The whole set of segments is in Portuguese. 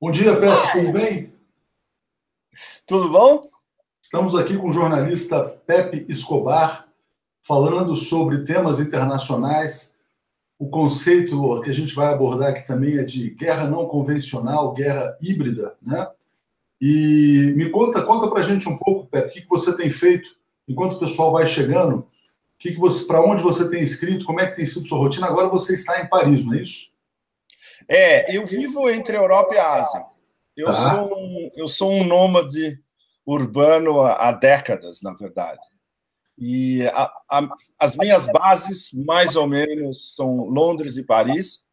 Bom dia, Pepe, tudo bem? Tudo bom? Estamos aqui com o jornalista Pepe Escobar, falando sobre temas internacionais. O conceito que a gente vai abordar aqui também é de guerra não convencional, guerra híbrida, né? E me conta, conta para a gente um pouco, Pepe, o que, que você tem feito enquanto o pessoal vai chegando, que que você, para onde você tem escrito, como é que tem sido sua rotina? Agora você está em Paris, não é isso? É, eu vivo entre Europa e Ásia. Eu, tá. sou, um, eu sou um nômade urbano há, há décadas, na verdade. E a, a, as minhas bases, mais ou menos, são Londres e Paris.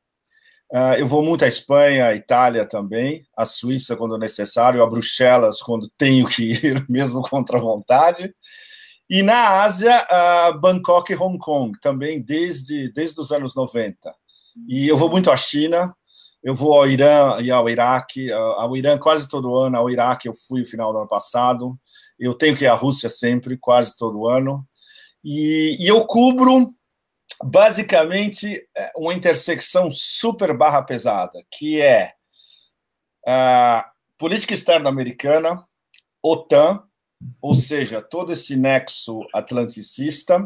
Uh, eu vou muito à Espanha, à Itália também, à Suíça quando necessário, a Bruxelas quando tenho que ir, mesmo contra a vontade. E na Ásia, uh, Bangkok e Hong Kong, também desde, desde os anos 90. E eu vou muito à China, eu vou ao Irã e ao Iraque, ao Irã quase todo ano, ao Iraque eu fui no final do ano passado, eu tenho que ir à Rússia sempre, quase todo ano. E, e eu cubro basicamente é, uma intersecção super barra pesada, que é a política externa americana, OTAN, ou seja, todo esse nexo atlanticista,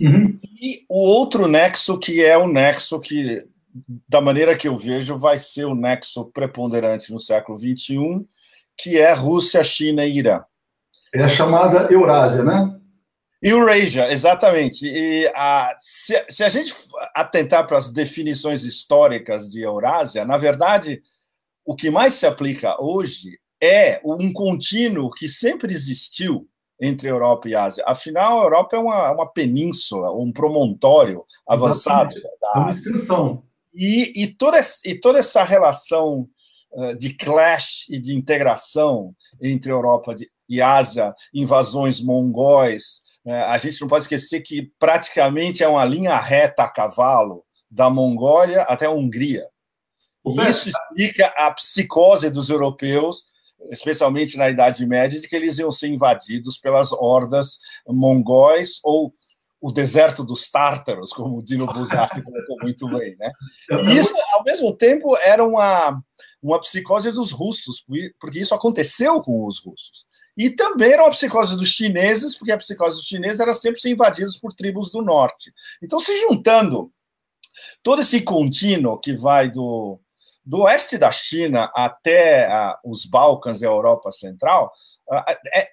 uhum. e o outro nexo que é o nexo que, da maneira que eu vejo, vai ser o nexo preponderante no século XXI, que é Rússia, China e Irã. É a chamada Eurásia, né? Eurasia, exatamente. E a, se, se, a gente atentar para as definições históricas de Eurásia, na verdade, o que mais se aplica hoje é um contínuo que sempre existiu entre Europa e Ásia. Afinal, a Europa é uma, uma península, um promontório avançado. É uma extensão. E, e, toda, e toda essa relação uh, de clash e de integração entre Europa e Ásia, invasões mongóis, é, a gente não pode esquecer que praticamente é uma linha reta a cavalo da Mongólia até a Hungria. E isso explica a psicose dos europeus, especialmente na Idade Média, de que eles iam ser invadidos pelas hordas mongóis ou o deserto dos tártaros, como o Dino Buzzati colocou muito bem. Né? E isso, ao mesmo tempo, era uma, uma psicose dos russos, porque isso aconteceu com os russos. E também era uma psicose dos chineses, porque a psicose dos chineses era sempre ser invadidos por tribos do norte. Então, se juntando todo esse contínuo que vai do, do oeste da China até os Balcãs e a Europa Central, é,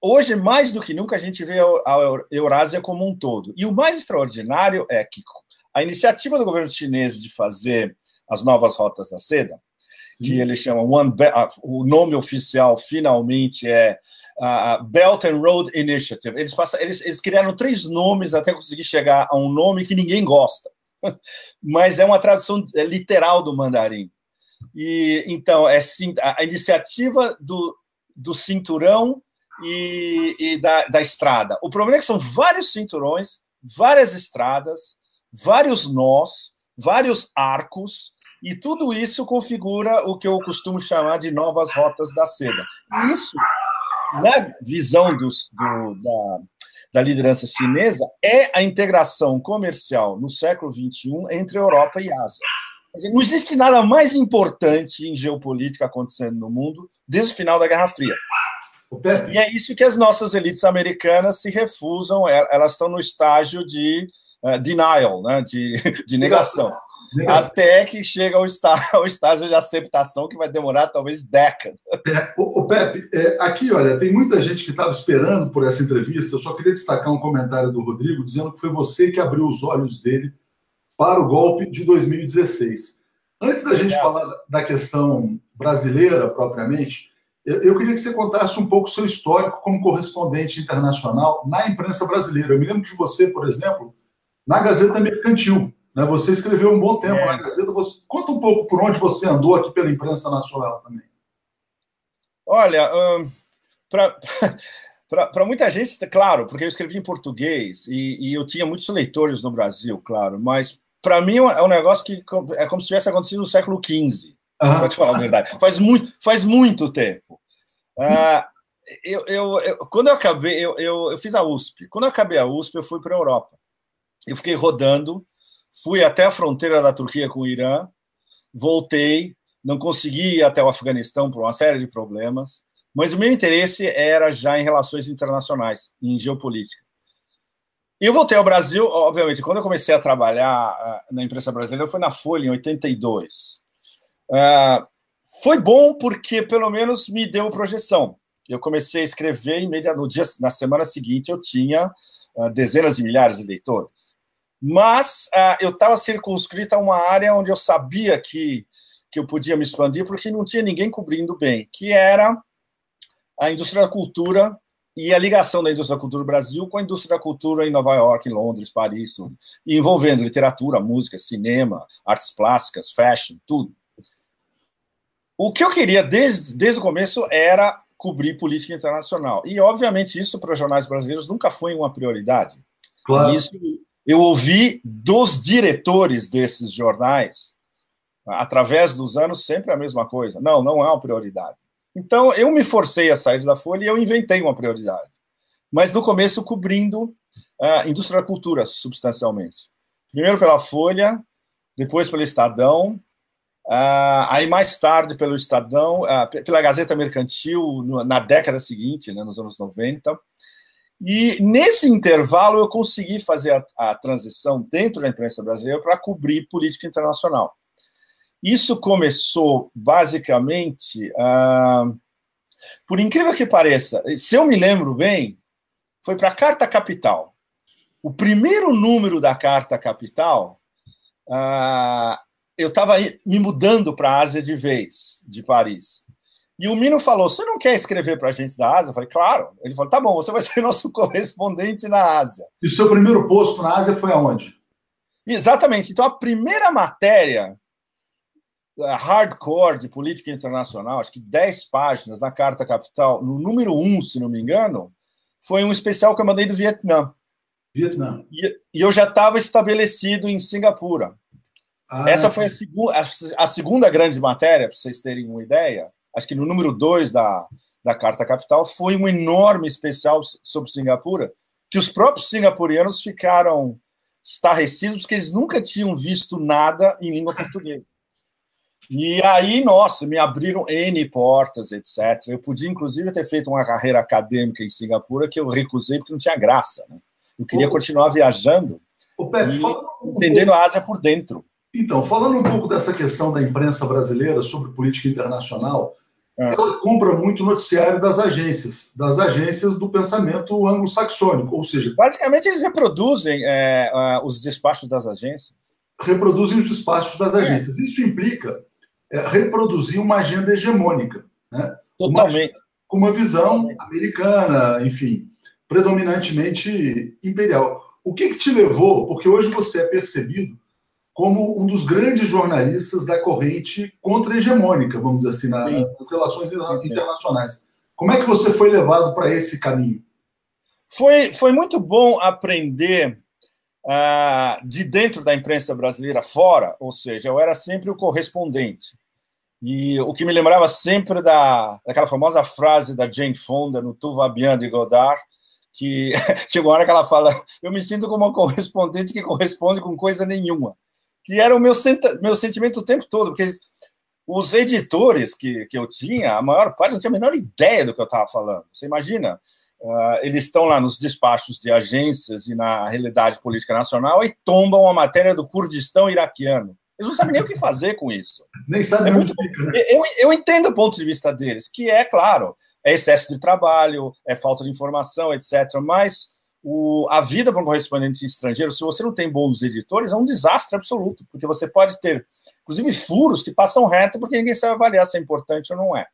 hoje, mais do que nunca, a gente vê a Eurásia como um todo. E o mais extraordinário é que a iniciativa do governo chinês de fazer as novas rotas da seda que eles chamam One o nome oficial finalmente é uh, Belt and Road Initiative. Eles, passam, eles, eles criaram três nomes até conseguir chegar a um nome que ninguém gosta, mas é uma tradução é literal do mandarim. E então é a iniciativa do, do cinturão e, e da, da estrada. O problema é que são vários cinturões, várias estradas, vários nós, vários arcos e tudo isso configura o que eu costumo chamar de novas rotas da seda. Isso, na visão dos, do, da, da liderança chinesa, é a integração comercial no século XXI entre Europa e Ásia. Não existe nada mais importante em geopolítica acontecendo no mundo desde o final da Guerra Fria. E é isso que as nossas elites americanas se refusam, é, elas estão no estágio de uh, denial, né, de, de negação. Até que chega ao estágio, ao estágio de aceitação, que vai demorar talvez décadas. É, o, o Pepe, é, aqui, olha, tem muita gente que estava esperando por essa entrevista. Eu só queria destacar um comentário do Rodrigo dizendo que foi você que abriu os olhos dele para o golpe de 2016. Antes da gente é. falar da questão brasileira propriamente, eu, queria que você contasse um pouco o seu histórico como correspondente internacional na imprensa brasileira. Eu me lembro de você, por exemplo, na Gazeta Mercantil. Né? Você escreveu um bom tempo é. na Gazeta. Você... Conta um pouco por onde você andou aqui pela imprensa nacional também. Olha, hum, para muita gente, claro, porque eu escrevi em português e, e eu tinha muitos leitores no Brasil, claro, mas para mim é um negócio que é como se tivesse acontecido no século XV, uhum. para te falar a verdade. Faz muito, faz muito tempo. Uh, eu, eu, eu, quando eu acabei, eu, eu, eu, fiz a USP. Quando eu acabei a USP, eu fui para a Europa. Eu fiquei rodando fui até a fronteira da Turquia com o Irã, voltei, não consegui ir até o Afeganistão por uma série de problemas, mas o meu interesse era já em relações internacionais, em geopolítica. E eu voltei ao Brasil, obviamente, quando eu comecei a trabalhar uh, na imprensa brasileira, foi na Folha, em 82. Uh, foi bom porque, pelo menos, me deu projeção. Eu comecei a escrever imediatamente, no dia, na semana seguinte, eu tinha uh, dezenas de milhares de leitores. Mas eu estava circunscrito a uma área onde eu sabia que, que eu podia me expandir, porque não tinha ninguém cobrindo bem, que era a indústria da cultura e a ligação da indústria da cultura do Brasil com a indústria da cultura em Nova York, em Londres, Paris, tudo. E envolvendo literatura, música, cinema, artes plásticas, fashion, tudo. O que eu queria desde, desde o começo era cobrir política internacional. E, obviamente, isso para os jornais brasileiros nunca foi uma prioridade. Claro. Isso eu ouvi dos diretores desses jornais, através dos anos, sempre a mesma coisa. Não, não é uma prioridade. Então, eu me forcei a sair da Folha e eu inventei uma prioridade. Mas no começo, cobrindo a indústria da cultura, substancialmente. Primeiro pela Folha, depois pelo Estadão, uh, aí mais tarde pelo Estadão, uh, pela Gazeta Mercantil, no, na década seguinte, né, nos anos 90. E nesse intervalo eu consegui fazer a, a transição dentro da imprensa brasileira para cobrir política internacional. Isso começou basicamente, ah, por incrível que pareça, se eu me lembro bem, foi para a Carta Capital. O primeiro número da Carta Capital, ah, eu estava me mudando para a Ásia de vez, de Paris. E o Mino falou: Você não quer escrever para a gente da Ásia? Eu falei: Claro. Ele falou: Tá bom, você vai ser nosso correspondente na Ásia. E o seu primeiro posto na Ásia foi aonde? Exatamente. Então, a primeira matéria hardcore de política internacional, acho que 10 páginas na Carta Capital, no número 1, se não me engano, foi um especial que eu mandei do Vietnã. Vietnã. E, e eu já estava estabelecido em Singapura. Ah, Essa foi a, segu a, a, segunda grande matéria, para vocês terem uma ideia. Acho que no número 2 da, da Carta Capital foi um enorme especial sobre Singapura, que os próprios singapurianos ficaram estarrecidos, porque eles nunca tinham visto nada em língua portuguesa. E aí, nossa, me abriram N portas, etc. Eu podia, inclusive, ter feito uma carreira acadêmica em Singapura que eu recusei porque não tinha graça. Né? Eu queria continuar viajando Pepe, e entendendo a Ásia por dentro. Então, falando um pouco dessa questão da imprensa brasileira sobre política internacional, é. ela compra muito noticiário das agências, das agências do pensamento anglo-saxônico, ou seja... Basicamente, eles reproduzem é, os despachos das agências. Reproduzem os despachos das é. agências. Isso implica é, reproduzir uma agenda hegemônica. Né? Totalmente. Uma, com uma visão americana, enfim, predominantemente imperial. O que, que te levou? Porque hoje você é percebido como um dos grandes jornalistas da corrente contra-hegemônica, vamos dizer assim, na, nas relações internacionais. Como é que você foi levado para esse caminho? Foi, foi muito bom aprender ah, de dentro da imprensa brasileira fora, ou seja, eu era sempre o correspondente. E o que me lembrava sempre da, daquela famosa frase da Jane Fonda no Tout va bien de Godard, que chegou a hora que ela fala: Eu me sinto como uma correspondente que corresponde com coisa nenhuma. Que era o meu, meu sentimento o tempo todo, porque os editores que, que eu tinha, a maior parte não tinha a menor ideia do que eu estava falando. Você imagina? Uh, eles estão lá nos despachos de agências e na realidade política nacional e tombam a matéria do Kurdistão iraquiano. Eles não sabem nem o que fazer com isso. Nem sabem é muito... eu, eu entendo o ponto de vista deles, que é, claro, é excesso de trabalho, é falta de informação, etc. Mas o, a vida para um correspondente estrangeiro, se você não tem bons editores, é um desastre absoluto, porque você pode ter, inclusive, furos que passam reto porque ninguém sabe avaliar se é importante ou não é.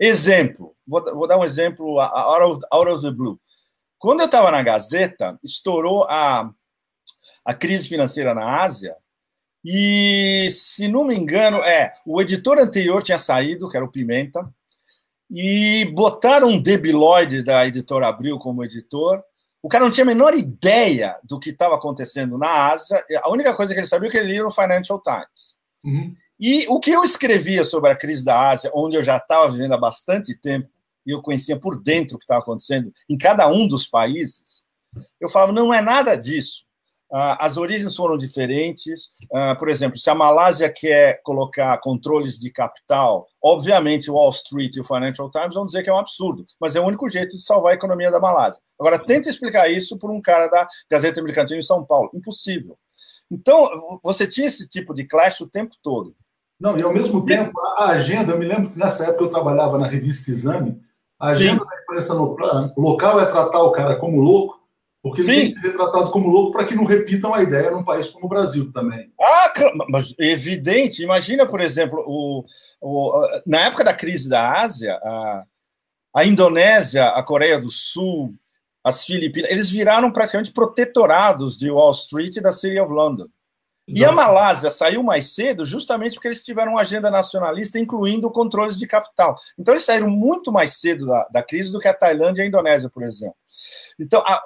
Exemplo, vou, vou dar um exemplo out of, out of the blue. Quando eu estava na Gazeta, estourou a, a crise financeira na Ásia, e, se não me engano, é o editor anterior tinha saído, que era o Pimenta, e botaram um debilóide da editora Abril como editor. O cara não tinha a menor ideia do que estava acontecendo na Ásia. A única coisa que ele sabia é que ele lia no Financial Times. Uhum. E o que eu escrevia sobre a crise da Ásia, onde eu já estava vivendo há bastante tempo, e eu conhecia por dentro o que estava acontecendo em cada um dos países, eu falava, não é nada disso. Ah, as origens foram diferentes. Ah, por exemplo, se a Malásia quer colocar controles de capital, obviamente o Wall Street e o Financial Times vão dizer que é um absurdo, mas é o único jeito de salvar a economia da Malásia. Agora, tenta explicar isso por um cara da Gazeta Mercantil em São Paulo. Impossível. Então, você tinha esse tipo de clash o tempo todo. Não, e ao mesmo tempo, a agenda, eu me lembro que nessa época eu trabalhava na revista Exame, a agenda Sim. da imprensa local é tratar o cara como louco porque ele Sim. tem que ser retratado como louco para que não repitam a ideia num país como o Brasil também. Ah, mas evidente. Imagina, por exemplo, o, o, na época da crise da Ásia, a, a Indonésia, a Coreia do Sul, as Filipinas, eles viraram praticamente protetorados de Wall Street e da City of London. Exato. E a Malásia saiu mais cedo justamente porque eles tiveram uma agenda nacionalista, incluindo controles de capital. Então, eles saíram muito mais cedo da, da crise do que a Tailândia e a Indonésia, por exemplo. Então, a,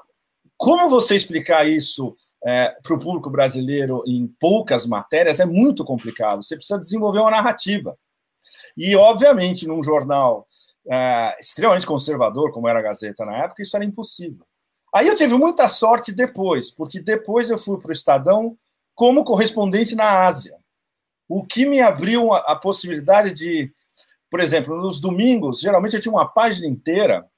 como você explicar isso é, para o público brasileiro em poucas matérias é muito complicado. Você precisa desenvolver uma narrativa. E, obviamente, num jornal é, extremamente conservador, como era a Gazeta na época, isso era impossível. Aí eu tive muita sorte depois, porque depois eu fui para o Estadão como correspondente na Ásia, o que me abriu a, a possibilidade de, por exemplo, nos domingos, geralmente eu tinha uma página inteira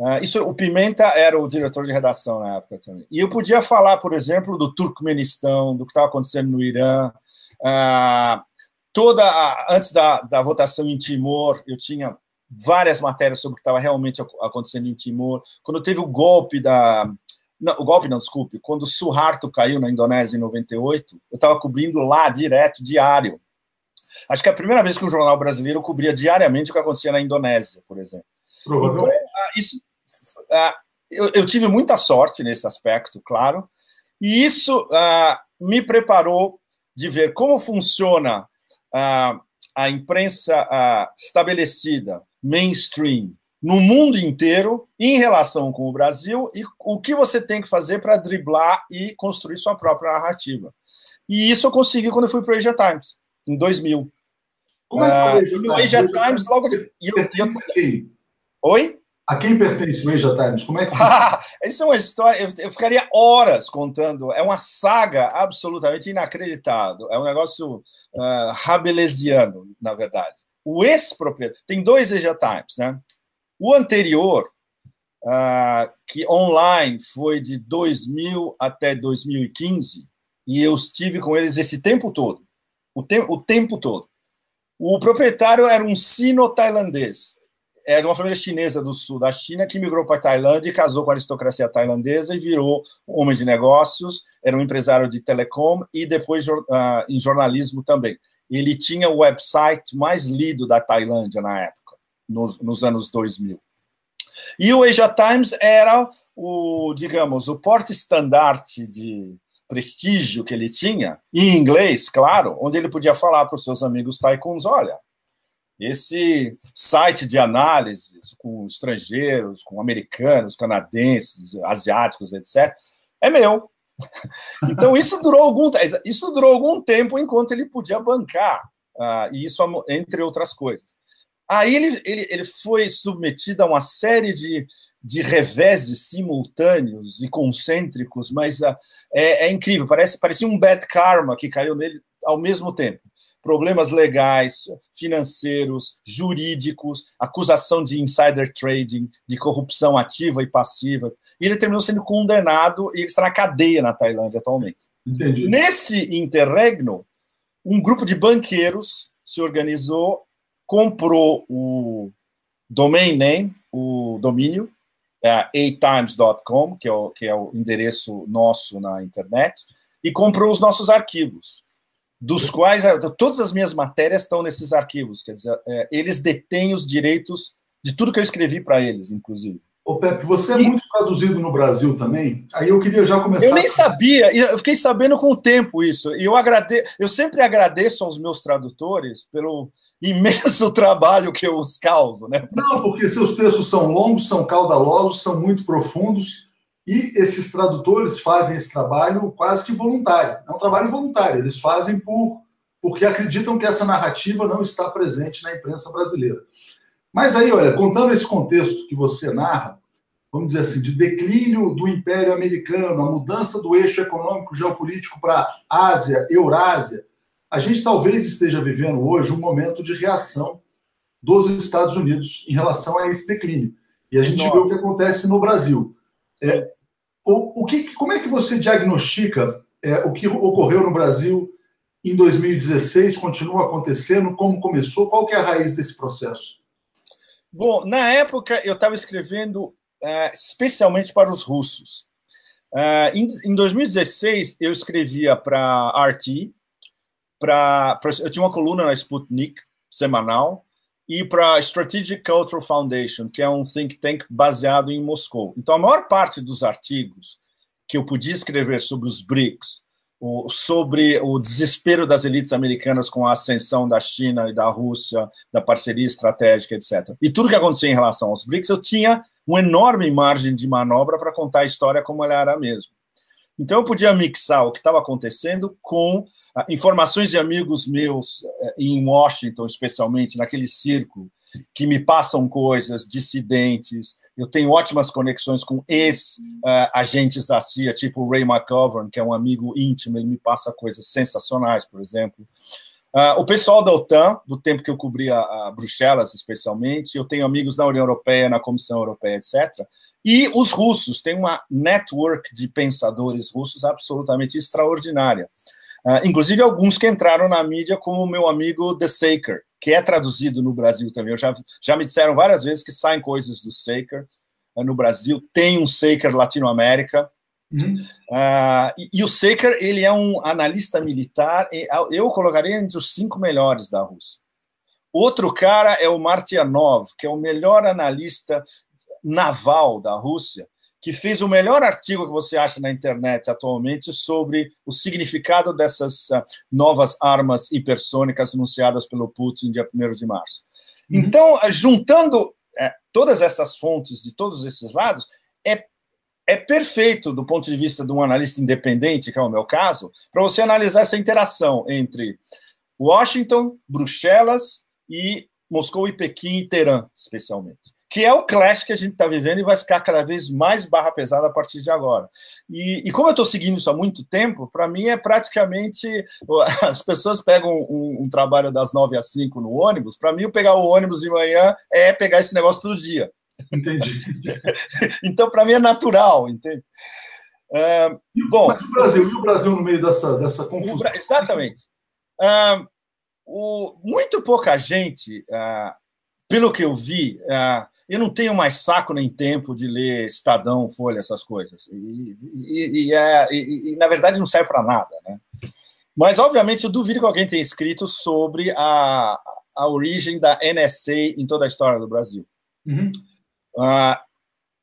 Uh, isso, o Pimenta era o diretor de redação na época também. E eu podia falar, por exemplo, do Turcomenistão, do que estava acontecendo no Irã. Uh, toda a, antes da, da votação em Timor, eu tinha várias matérias sobre o que estava realmente acontecendo em Timor. Quando teve o golpe da. Não, o golpe não, desculpe. Quando Suharto caiu na Indonésia em 98, eu estava cobrindo lá direto, diário. Acho que é a primeira vez que um jornal brasileiro cobria diariamente o que acontecia na Indonésia, por exemplo. Então, ah, isso ah, eu, eu, tive muita sorte nesse aspecto, claro, e isso ah, me preparou de ver como funciona ah, a imprensa estabelecida, mainstream, no mundo inteiro, em relação com o Brasil, e o que você tem que fazer para driblar e construir sua própria narrativa. E isso eu consegui quando eu fui para o Asia Times, em 2000. Como é que foi o Asia Times? logo de... eu, eu... Oi? A quem pertence o Asia Times? Como é que. Isso é uma história. Eu, eu, ficaria horas contando. É uma saga absolutamente inacreditável. É um negócio uh, rabelesiano, na verdade. O ex-proprietário. Tem dois Asia Times, né? O anterior, uh, que online foi de 2000 até 2015, e eu estive com eles esse tempo todo. O, te o tempo todo. O proprietário era um sino-tailandês é de uma família chinesa do sul da China que migrou para a Tailândia e casou com a aristocracia tailandesa e virou homem de negócios, era um empresário de telecom e depois uh, em jornalismo também. Ele tinha o website mais lido da Tailândia na época, nos, nos anos 2000. E o Asia Times era o, digamos, o porte-estandarte de prestígio que ele tinha, em inglês, claro, onde ele podia falar para os seus amigos taicuns, olha, esse site de análises com estrangeiros, com americanos, canadenses, asiáticos, etc., é meu. Então isso durou algum isso durou algum tempo enquanto ele podia bancar uh, e isso entre outras coisas. Aí ele, ele, ele foi submetido a uma série de, de reveses simultâneos e concêntricos, mas uh, é, é incrível. Parece parecia um bad karma que caiu nele ao mesmo tempo problemas legais, financeiros, jurídicos, acusação de insider trading, de corrupção ativa e passiva. E ele terminou sendo condenado e ele está na cadeia na Tailândia atualmente. Entendi. Nesse interregno, um grupo de banqueiros se organizou, comprou o domain name, o domínio, é, atimes.com, que, é o, que é o endereço nosso na internet, e comprou os nossos arquivos dos quais é, todas as minhas matérias estão nesses arquivos. Quer dizer, é, eles detêm os direitos de tudo que eu escrevi para eles, inclusive. Ô, Pepe, você é muito traduzido no Brasil também. Aí eu queria já começar. Eu nem sabia, eu fiquei sabendo com o tempo isso. E eu agrade... eu sempre agradeço aos meus tradutores pelo imenso trabalho que eu os causo, né? Não, porque seus textos são longos, são caudalosos, são muito profundos e esses tradutores fazem esse trabalho quase que voluntário. É um trabalho voluntário. Eles fazem por porque acreditam que essa narrativa não está presente na imprensa brasileira. Mas aí, olha, contando esse contexto que você narra, vamos dizer assim, de declínio do Império Americano, a mudança do eixo econômico geopolítico para Ásia, Eurásia, a gente talvez esteja vivendo hoje um momento de reação dos Estados Unidos em relação a esse declínio. E a gente vê o que acontece no Brasil. É, o, o que, como é que você diagnostica é, o que ocorreu no Brasil em 2016, continua acontecendo? Como começou? Qual é a raiz desse processo? Bom, na época eu estava escrevendo uh, especialmente para os russos. Uh, em, em, 2016 eu escrevia para RT, para eu tinha uma coluna na Sputnik semanal e para a Strategic Cultural Foundation, que é um think tank baseado em Moscou. Então a maior parte dos artigos que eu podia escrever sobre os BRICS, sobre o desespero das elites americanas com a ascensão da China e da Rússia, da parceria estratégica, etc. E tudo que acontecia em relação aos BRICS, eu tinha uma enorme margem de manobra para contar a história como ela era mesmo. Então eu podia mixar o que estava acontecendo com ah, informações de amigos meus eh, em Washington, especialmente naquele círculo que me passam coisas, dissidentes. Eu tenho ótimas conexões com ex-agentes da CIA, tipo Ray McGovern, que é um amigo íntimo, ele me passa coisas sensacionais, por exemplo. Uh, o pessoal da OTAN, do tempo que eu cobria a Bruxelas, especialmente, eu tenho amigos na União Europeia, na Comissão Europeia, etc. E os russos, tem uma network de pensadores russos absolutamente extraordinária. Uh, inclusive alguns que entraram na mídia, como o meu amigo The Saker, que é traduzido no Brasil também. Eu já, já me disseram várias vezes que saem coisas do Saker uh, no Brasil. Tem um Saker Latinoamérica. Uhum. Uh, e, e, o Saker, ele é um analista militar, eu colocaria entre os cinco melhores da Rússia. Outro cara é o Martianov, que é o melhor analista naval da Rússia, que fez o melhor artigo que você acha na internet atualmente sobre o significado dessas uh, novas armas hipersônicas anunciadas pelo Putin dia 1 de março. Uhum. Então, uh, juntando é, todas essas fontes de todos esses lados, é, é perfeito do ponto de vista de um analista independente, que é o meu caso, para você analisar essa interação entre Washington, Bruxelas e Moscou e Pequim e Teherã, especialmente que é o clash que a gente está vivendo e vai ficar cada vez mais barra pesada a partir de agora. E, e como eu estou seguindo isso há muito tempo, para mim é praticamente. As pessoas pegam um, um, trabalho das nove às cinco no ônibus, para mim, pegar o ônibus de manhã é pegar esse negócio todo dia. Entendi. então, para mim, é natural, entende? Uh, bom, Mas o Brasil, e o Brasil no meio dessa, dessa confusão? Exatamente. Uh, o, muito pouca gente, uh, pelo que eu vi, uh, eu não tenho mais saco nem tempo de ler Estadão, Folha, essas coisas. E, e, e, é, e na verdade, não serve para nada. Né? Mas, obviamente, eu duvido que alguém tenha escrito sobre a, a origem da NSA em toda a história do Brasil. Uhum. Uh,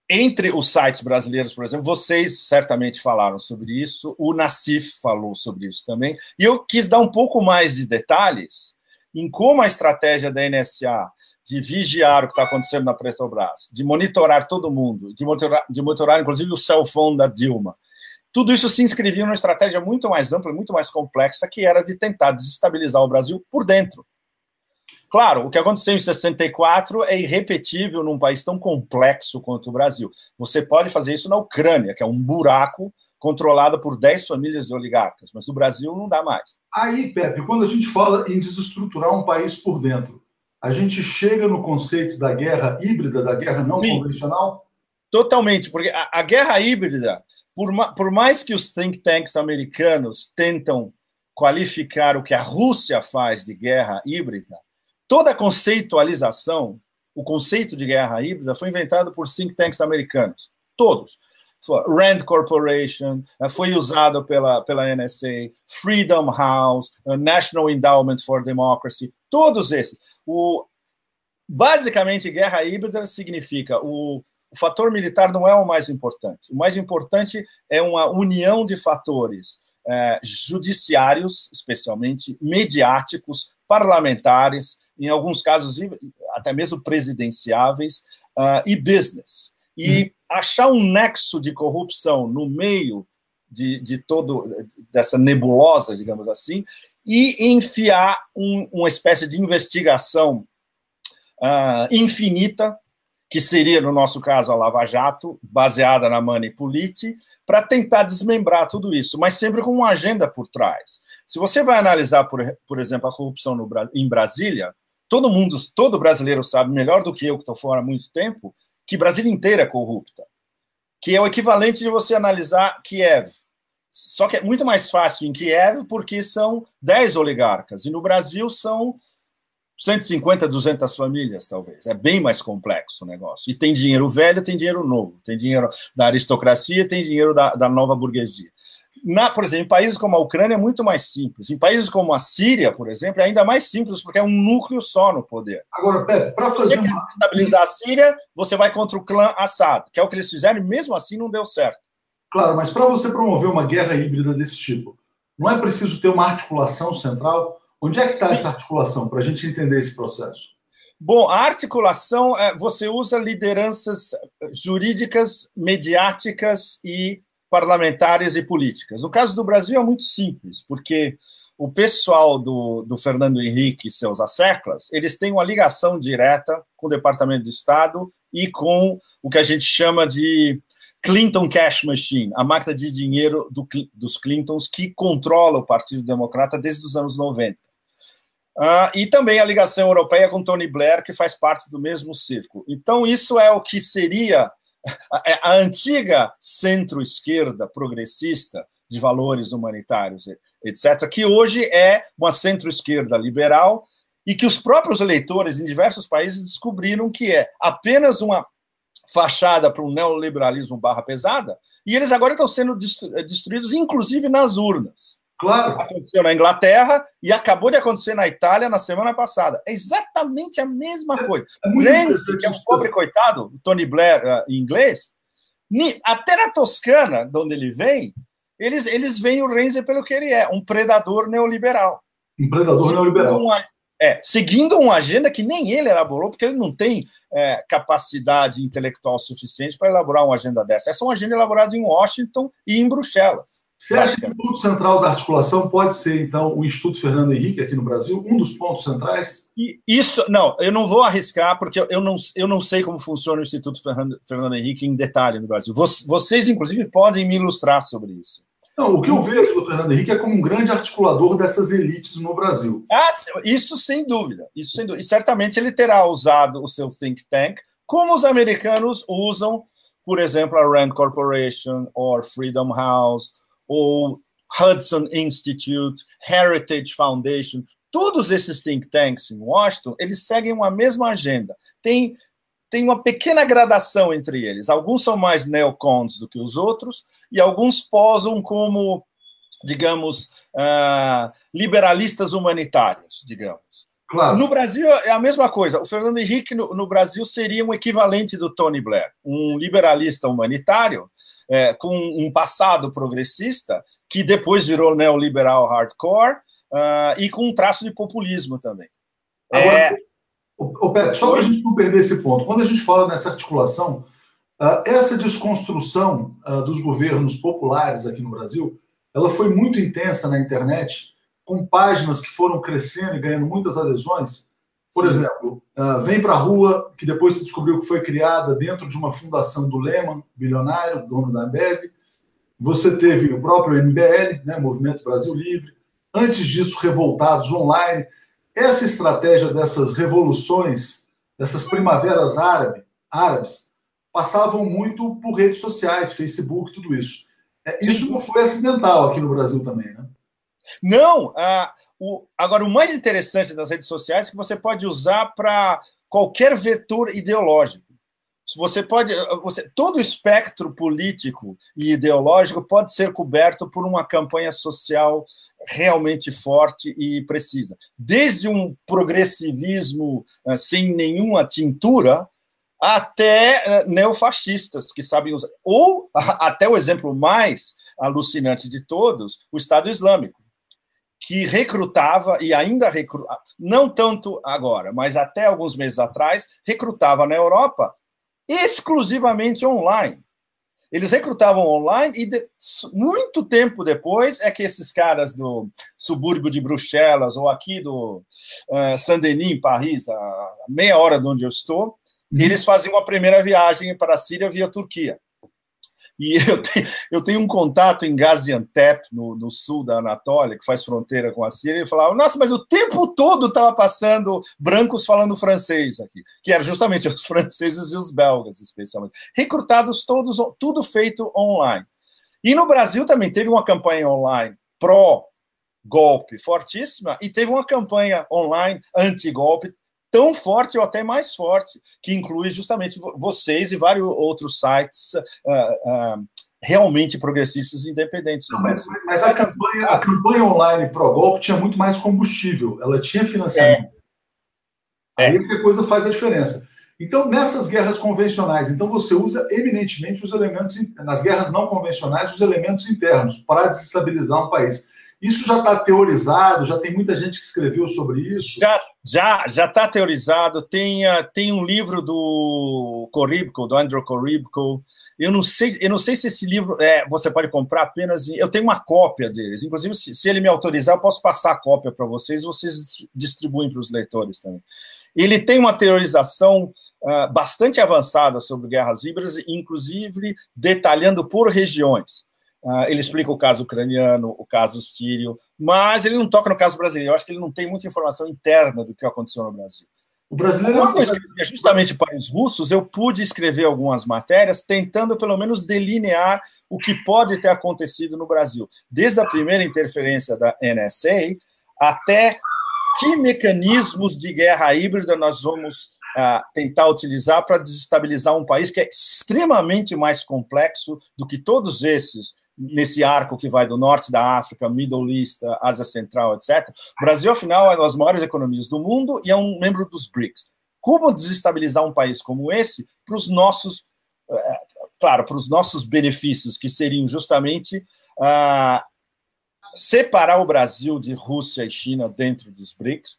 entre os sites brasileiros, por exemplo, vocês certamente falaram sobre isso, o Nassif falou sobre isso também, e eu quis dar um pouco mais de detalhes em como a estratégia da NSA de vigiar o que está acontecendo na Petrobras, de monitorar todo mundo, de monitorar, de monitorar inclusive o cell phone da Dilma. Tudo isso se inscrevia numa estratégia muito mais ampla, muito mais complexa, que era de tentar desestabilizar o Brasil por dentro. Claro, o que aconteceu em 64 é irrepetível num país tão complexo quanto o Brasil. Você pode fazer isso na Ucrânia, que é um buraco controlado por 10 famílias de oligarcas, mas no Brasil não dá mais. Aí, Pepe, quando a gente fala em desestruturar um país por dentro, a gente chega no conceito da guerra híbrida, da guerra não Sim, convencional? Totalmente, porque a, a guerra híbrida, por, ma, por mais que os think tanks americanos tentam qualificar o que a Rússia faz de guerra híbrida, toda a conceitualização, o conceito de guerra híbrida foi inventado por think tanks americanos, todos. Rand Corporation, eh, foi usado pela, pela NSA, Freedom House, eh, National Endowment for Democracy, todos esses. O, basicamente, guerra híbrida significa o, o fator militar não é o mais importante. O mais importante é uma união de fatores é, judiciários, especialmente mediáticos, parlamentares, em alguns casos até mesmo presidenciáveis, uh, e business. E hum. achar um nexo de corrupção no meio de, de todo dessa nebulosa, digamos assim, e enfiar um, uma espécie de investigação uh, infinita que seria, no nosso caso, a Lava Jato, baseada na Manipulite, para tentar desmembrar tudo isso, mas sempre com uma agenda por trás. Se você vai analisar, por, por exemplo, a corrupção no, em Brasília, todo mundo, todo brasileiro sabe melhor do que eu, que estou fora há muito tempo, que Brasília inteira é corrupta. Que é o equivalente de você analisar Kiev. Só que é muito mais fácil em Kiev porque são 10 oligarcas, e no Brasil são 150, 200 famílias, talvez. É bem mais complexo o negócio. E tem dinheiro velho, tem dinheiro novo. Tem dinheiro da aristocracia, tem dinheiro da, da nova burguesia. Na, por exemplo, em países como a Ucrânia é muito mais simples. Em países como a Síria, por exemplo, é ainda mais simples, porque é um núcleo só no poder. Agora, Pepe, para fazer. Você uma... estabilizar a Síria, você vai contra o clã Assad, que é o que eles fizeram, e mesmo assim não deu certo. Claro, mas para você promover uma guerra híbrida desse tipo, não é preciso ter uma articulação central? Onde é que está essa articulação, para a gente entender esse processo? Bom, a articulação, é, você usa lideranças jurídicas, mediáticas e parlamentares e políticas. No caso do Brasil é muito simples, porque o pessoal do, do Fernando Henrique e seus asseclas, eles têm uma ligação direta com o Departamento de Estado e com o que a gente chama de Clinton Cash Machine, a máquina de dinheiro do, dos Clintons que controla o Partido Democrata desde os anos 90. Uh, e também a ligação europeia com Tony Blair, que faz parte do mesmo círculo. Então, isso é o que seria a, a antiga centro-esquerda progressista de valores humanitários, etc., que hoje é uma centro-esquerda liberal e que os próprios eleitores em diversos países descobriram que é apenas uma fachada para um neoliberalismo barra pesada, e eles agora estão sendo destruídos, inclusive nas urnas. Claro. Aconteceu na Inglaterra e acabou de acontecer na Itália na semana passada. É exatamente a mesma é, coisa. É, é que é um pobre coitado, Tony Blair uh, em inglês, até na Toscana, de onde ele vem, eles, eles veem o Renzi pelo que ele é, um predador neoliberal. Um predador seguindo neoliberal. Uma, é, seguindo uma agenda que nem ele elaborou, porque ele não tem é, capacidade intelectual suficiente para elaborar uma agenda dessa. Essa é uma agenda elaborada em Washington e em Bruxelas. Você acha que o ponto central da articulação pode ser, então, o Instituto Fernando Henrique aqui no Brasil, um dos pontos centrais? Isso, não, eu não vou arriscar, porque eu não, eu não sei como funciona o Instituto Fernando, Fernando Henrique em detalhe no Brasil. Vocês, inclusive, podem me ilustrar sobre isso. Não, o que eu vejo do Fernando Henrique é como um grande articulador dessas elites no Brasil. Ah, isso sem dúvida. Isso sem dúvida. E certamente ele terá usado o seu think tank, como os americanos usam, por exemplo, a Rand Corporation ou Freedom House ou Hudson Institute, Heritage Foundation, todos esses think tanks em Washington, eles seguem uma mesma agenda. Tem, tem uma pequena gradação entre eles. Alguns são mais neocons do que os outros, e alguns posam como, digamos, uh, liberalistas humanitários, digamos. Claro. No Brasil é a mesma coisa. O Fernando Henrique no, no Brasil seria um equivalente do Tony Blair, um liberalista humanitário é, com um passado progressista que depois virou neoliberal hardcore uh, e com um traço de populismo também. Agora, é... o, o Pepe, só para a gente não perder esse ponto, quando a gente fala nessa articulação, uh, essa desconstrução uh, dos governos populares aqui no Brasil, ela foi muito intensa na internet com páginas que foram crescendo e ganhando muitas adesões. Por Sim. exemplo, uh, Vem para a Rua, que depois se descobriu que foi criada dentro de uma fundação do Lehman, bilionário, dono da Ambev. Você teve o próprio MBL, né, Movimento Brasil Livre. Antes disso, Revoltados Online. Essa estratégia dessas revoluções, dessas primaveras árabe, árabes, passavam muito por redes sociais, Facebook, tudo isso. É, isso não foi acidental aqui no Brasil também, né? Não, ah, o, agora o mais interessante das redes sociais é que você pode usar para qualquer vetor ideológico. Você pode, você, todo o espectro político e ideológico pode ser coberto por uma campanha social realmente forte e precisa. Desde um progressivismo ah, sem nenhuma tintura, até ah, neofascistas que sabem usar. Ou até o exemplo mais alucinante de todos, o Estado Islâmico que recrutava e ainda recruta, não tanto agora, mas até alguns meses atrás, recrutava na Europa exclusivamente online. Eles recrutavam online e de, muito tempo depois é que esses caras do subúrbio de Bruxelas ou aqui do uh, Saint-Denis, em Paris, a meia hora de onde eu estou, Uhum. Eles faziam a primeira viagem para a Síria via Turquia. E eu tenho, eu tenho um contato em Gaziantep, no, no, sul da Anatólia, que faz fronteira com a Síria, e falava: Nossa, mas o tempo todo estava passando brancos falando francês aqui, que eram justamente os franceses e os belgas, especialmente. Recrutados todos, tudo feito online. E no Brasil também teve uma campanha online pró-golpe fortíssima, e teve uma campanha online anti-golpe tão forte ou até mais forte, que inclui justamente vocês e vários outros sites uh, uh, realmente progressistas independentes. Não, mas, mas a, campanha, a campanha online pró-golpe tinha muito mais combustível, ela tinha financiamento. É. Aí é. que a coisa faz a diferença. Então, nessas guerras convencionais, então você usa eminentemente os elementos, nas guerras não convencionais, os elementos internos para desestabilizar um país. Isso já está teorizado, já tem muita gente que escreveu sobre isso. Já já já está teorizado. Tem, uh, tem um livro do Corribco, do Andrew Corribco. Eu não sei, eu não sei se esse livro é, você pode comprar apenas. Eu tenho uma cópia deles. Inclusive, se, se ele me autorizar, eu posso passar a cópia para vocês. Vocês distribuem para os leitores também. Ele tem uma teorização uh, bastante avançada sobre guerras híbridas, inclusive detalhando por regiões. Uh, ele explica o caso ucraniano, o caso sírio, mas ele não toca no caso brasileiro. Eu acho que ele não tem muita informação interna do que aconteceu no Brasil. O brasileiro. Quando eu escrevia justamente para os russos, eu pude escrever algumas matérias tentando, pelo menos, delinear o que pode ter acontecido no Brasil, desde a primeira interferência da NSA até que mecanismos de guerra híbrida nós vamos uh, tentar utilizar para desestabilizar um país que é extremamente mais complexo do que todos esses nesse arco que vai do norte da África, Middle East, Ásia Central, etc. O Brasil, afinal, é uma das maiores economias do mundo e é um membro dos BRICS. Como desestabilizar um país como esse para os nossos, eh, claro, para os nossos benefícios, que seriam justamente uh, separar o Brasil de Rússia e China dentro dos BRICS,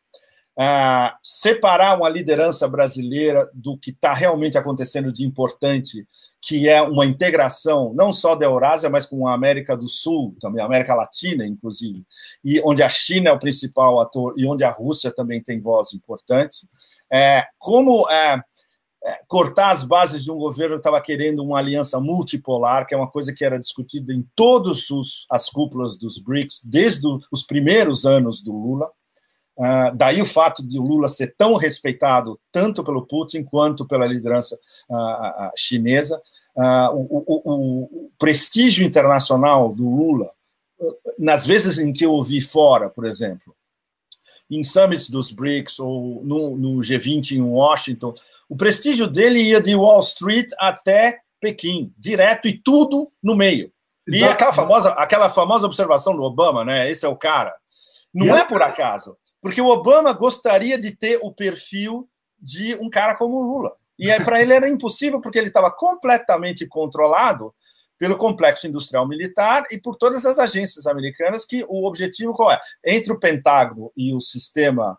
Uh, separar uma liderança brasileira do que está realmente acontecendo de importante, que é uma integração não só da Eurásia, mas com a América do Sul, também a América Latina, inclusive, e onde a China é o principal ator e onde a Rússia também tem voz importante. É, como é, é, cortar as bases de um governo que estava querendo uma aliança multipolar, que é uma coisa que era discutida em todas as cúpulas dos BRICS desde os primeiros anos do Lula. Uh, daí o fato de o Lula ser tão respeitado tanto pelo Putin quanto pela liderança uh, chinesa. Uh, o, o, o, prestígio internacional do Lula, nas vezes em que eu ouvi fora, por exemplo, em summits dos BRICS ou no, no G20 em Washington, o prestígio dele ia de Wall Street até Pequim, direto e tudo no meio. E aquela famosa, aquela famosa observação do Obama, né? Esse é o cara. Não é por acaso. Porque o Obama gostaria de ter o perfil de um cara como o Lula. E para ele era impossível, porque ele estava completamente controlado pelo complexo industrial militar e por todas as agências americanas que o objetivo qual é? Entre o Pentágono e o sistema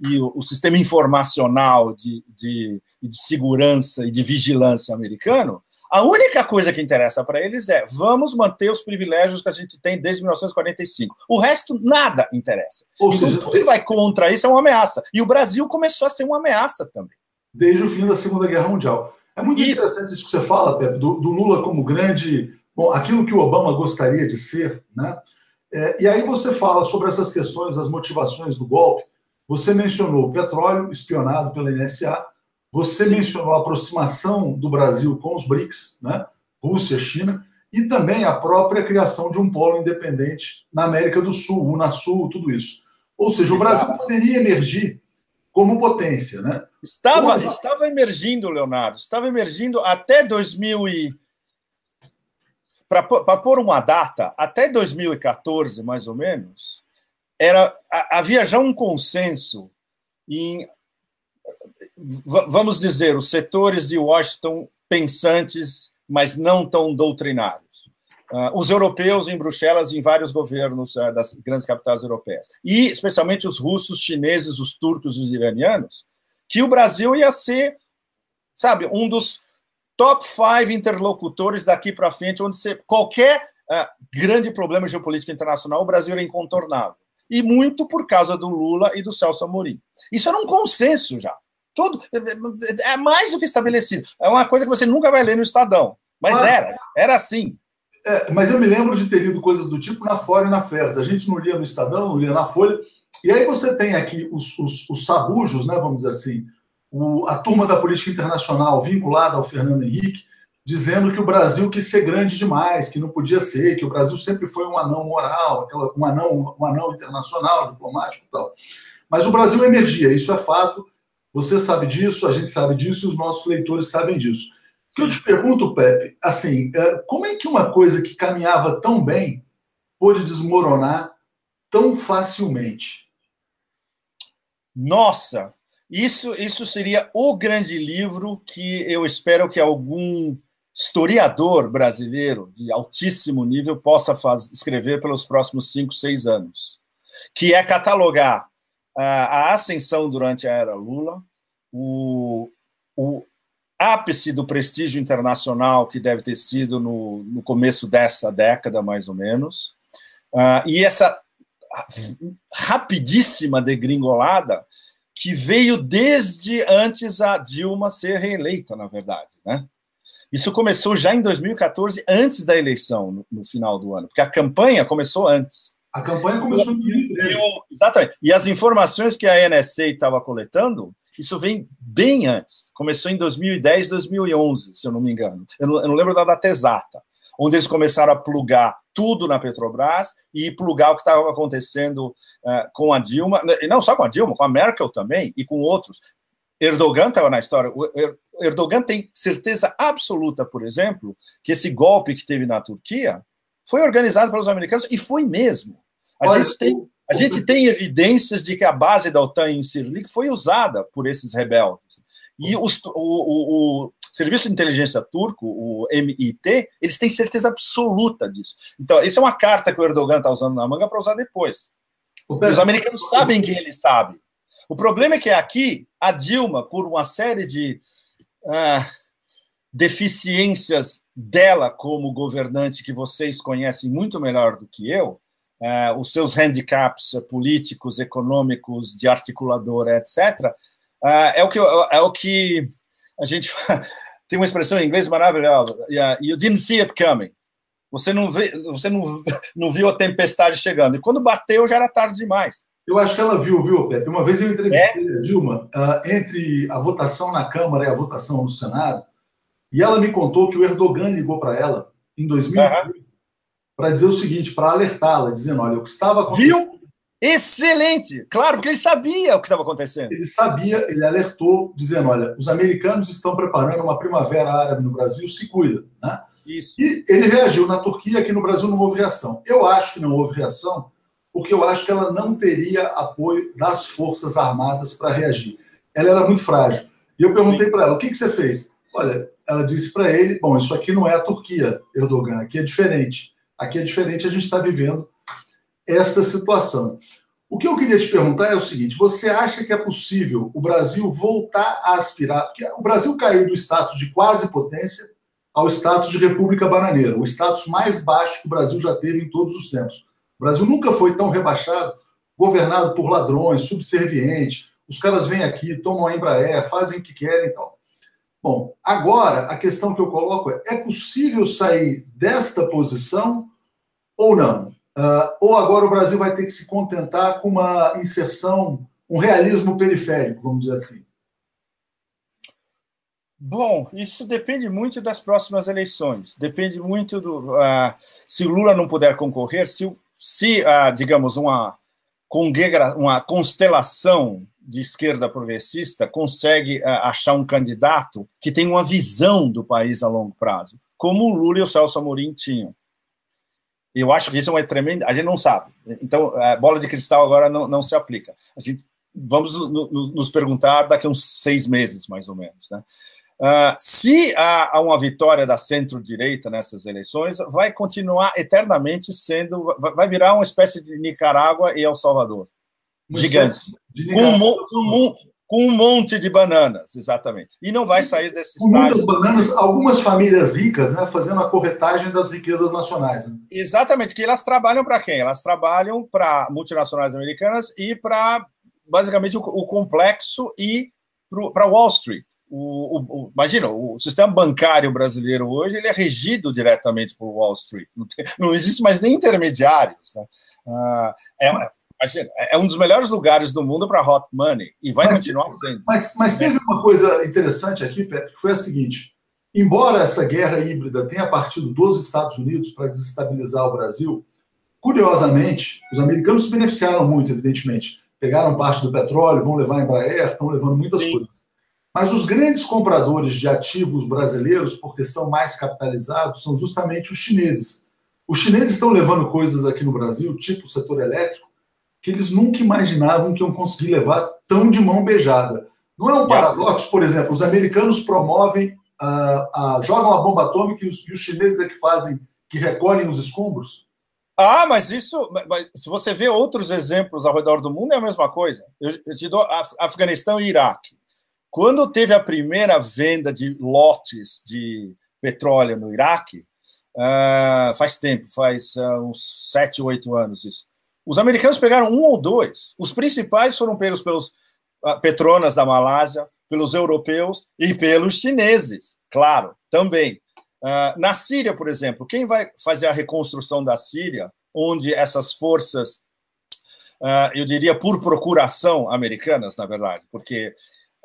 e o, o sistema informacional de, de, de segurança e de vigilância americano, a única coisa que interessa para eles é vamos manter os privilégios que a gente tem desde 1945. O resto, nada interessa. Ou então, seja, tudo que vai contra isso é uma ameaça. E o Brasil começou a ser uma ameaça também. Desde o fim da Segunda Guerra Mundial. É muito isso. interessante isso que você fala, Pepe, do, do, Lula como grande. Bom, aquilo que o Obama gostaria de ser, né? É, e aí você fala sobre essas questões, as motivações do golpe. Você mencionou o petróleo espionado pela NSA, você mencionou a aproximação do Brasil com os BRICS, né? Rússia, China, e também a própria criação de um polo independente na América do Sul, Unasul, tudo isso. Ou seja, o Brasil poderia emergir como potência, né? Estava, estava emergindo, Leonardo, estava emergindo até 2000 e para pôr uma data, até 2014, mais ou menos, era havia já um consenso em vamos dizer, os setores de Washington pensantes, mas não tão doutrinários. Uh, os europeus em Bruxelas, em vários governos uh, das grandes capitais europeias. E, especialmente, os russos, chineses, os turcos, os iranianos, que o Brasil ia ser, sabe, um dos top five interlocutores daqui para frente, onde você, qualquer uh, grande problema geopolítico internacional, o Brasil era incontornável. E muito por causa do Lula e do Celso Amorim. Isso era um consenso já. Todo, é mais do que estabelecido. É uma coisa que você nunca vai ler no Estadão. Mas ah, era, era assim. É, mas eu me lembro de ter lido coisas do tipo na Folha e na Festa. A gente não lia no Estadão, não lia na Folha. E aí você tem aqui os, os, os sabujos, né, vamos dizer assim, o, a turma da política internacional vinculada ao Fernando Henrique, dizendo que o Brasil quis ser grande demais, que não podia ser, que o Brasil sempre foi um anão moral, um, anão, um anão internacional, diplomático e tal. Mas o Brasil emergia, isso é fato. Você sabe disso, a gente sabe disso os nossos leitores sabem disso. O que eu te pergunto, Pepe, assim, é, como é que uma coisa que caminhava tão bem pôde desmoronar tão facilmente? Nossa, isso, isso seria o grande livro que eu espero que algum historiador brasileiro de altíssimo nível possa faz, escrever pelos próximos cinco, seis anos, que é catalogar a ascensão durante a era Lula, o, o ápice do prestígio internacional que deve ter sido no, no começo dessa década, mais ou menos, uh, e essa rapidíssima degringolada que veio desde antes a Dilma ser reeleita, na verdade, né? Isso começou já em 2014, antes da eleição, no, no final do ano, porque a campanha começou antes. A campanha começou em 2013. Exatamente. E as informações que a NSA estava coletando, isso vem bem antes. Começou em 2010, 2011, se eu não me engano. Eu não, eu não lembro da data exata. Onde eles começaram a plugar tudo na Petrobras e plugar o que estava acontecendo uh, com a Dilma, e não só com a Dilma, com a Merkel também e com outros. Erdogan estava na história. O Erdogan tem certeza absoluta, por exemplo, que esse golpe que teve na Turquia foi organizado pelos americanos e foi mesmo. A, Olha, gente, tem, a gente tem evidências de que a base da OTAN em Sirlik foi usada por esses rebeldes. E os, o, o, o, Serviço de Inteligência Turco, o MIT, eles têm certeza absoluta disso. Então, isso é uma carta que o Erdogan está usando na manga para usar depois. Os americanos sabem que ele sabe. O problema é que aqui, a Dilma, por uma série de deficiências dela como governante, que vocês conhecem muito melhor do que eu, é, os seus handicaps políticos, econômicos, de articuladora, etc., é, é, o que, é o que a gente tem uma expressão em inglês maravilhosa. You didn't see it coming. Você não, vê, você não, não viu a tempestade chegando. E quando bateu, já era tarde demais. Eu acho que ela viu, viu, Pepe? Uma vez eu entrevistei é? a Dilma uh, entre a votação na Câmara e a votação no Senado, e ela me contou que o Erdogan ligou para ela em 2000 uhum para dizer o seguinte, para alertá-la, dizendo: olha, o que estava acontecendo. Viu? Excelente! Claro, porque ele sabia o que estava acontecendo. Ele sabia, ele alertou, dizendo: olha, os americanos estão preparando uma primavera árabe no Brasil, se cuida. Né? Isso. E ele reagiu na Turquia, aqui no Brasil não houve reação. Eu acho que não houve reação, porque eu acho que ela não teria apoio das Forças Armadas para reagir. Ela era muito frágil. E eu perguntei para ela: o que, que você fez? Olha, ela disse para ele: bom, isso aqui não é a Turquia, Erdogan, aqui é diferente. Aqui é diferente, a gente está vivendo esta situação. O que eu queria te perguntar é o seguinte: você acha que é possível o Brasil voltar a aspirar? Porque o Brasil caiu do status de quase potência ao status de república bananeira, o status mais baixo que o Brasil já teve em todos os tempos. O Brasil nunca foi tão rebaixado, governado por ladrões, subserviente. Os caras vêm aqui, tomam a Embraer, fazem o que querem e tal. Bom, agora a questão que eu coloco é: é possível sair desta posição ou não? Uh, ou agora o Brasil vai ter que se contentar com uma inserção, um realismo periférico, vamos dizer assim? Bom, isso depende muito das próximas eleições. Depende muito do. Uh, se Lula não puder concorrer, se, se uh, digamos, uma, uma constelação de esquerda progressista consegue uh, achar um candidato que tem uma visão do país a longo prazo, como o Lula e o Celso Amorim tinham. Eu acho que isso é uma tremenda. A gente não sabe. Então, a bola de cristal agora não, não se aplica. A gente vamos no, no, nos perguntar daqui a uns seis meses, mais ou menos. Né? Uh, se há, uma vitória da centro-direita nessas eleições, vai continuar eternamente sendo. Vai virar uma espécie de Nicarágua e El Salvador gigante. Com um, com um monte de bananas, exatamente. E não vai sair desse com estágio. muitas bananas, algumas famílias ricas, né, fazendo a corretagem das riquezas nacionais. Né? Exatamente, que elas trabalham para quem? Elas trabalham para multinacionais americanas e para, basicamente, o, o, complexo e para Wall Street. O, o, o, imagina, o sistema bancário brasileiro hoje ele é regido diretamente por Wall Street. Não, tem, não existe mais nem intermediários. Né? Ah, é, imagina, é um dos melhores lugares do mundo para hot money e vai mas, continuar sendo. Mas, mas teve uma coisa interessante aqui, Pedro, que foi a seguinte: embora essa guerra híbrida tenha partido dos Estados Unidos para desestabilizar o Brasil, curiosamente, os americanos se beneficiaram muito, evidentemente. Pegaram parte do petróleo, vão levar a Embraer, estão levando muitas Sim. coisas. Mas os grandes compradores de ativos brasileiros, porque são mais capitalizados, são justamente os chineses. Os chineses estão levando coisas aqui no Brasil, tipo o setor elétrico, que eles nunca imaginavam que iam conseguir levar tão de mão beijada. Não é um paradoxo, por exemplo, os americanos promovem, uh, uh, jogam a bomba atômica e os, e os chineses é que fazem, que recolhem os escombros? Ah, mas isso, mas se você vê outros exemplos ao redor do mundo, é a mesma coisa. Eu, eu te dou Af Afeganistão e Iraque. Quando teve a primeira venda de lotes de petróleo no Iraque, uh, faz tempo, faz uh, uns sete, oito anos isso. Os americanos pegaram um ou dois. Os principais foram pegos pelos uh, Petronas da Malásia, pelos europeus e pelos chineses, claro, também. na Síria, por exemplo, quem vai fazer a reconstrução da Síria, onde essas forças, eu diria por procuração americanas, na verdade, porque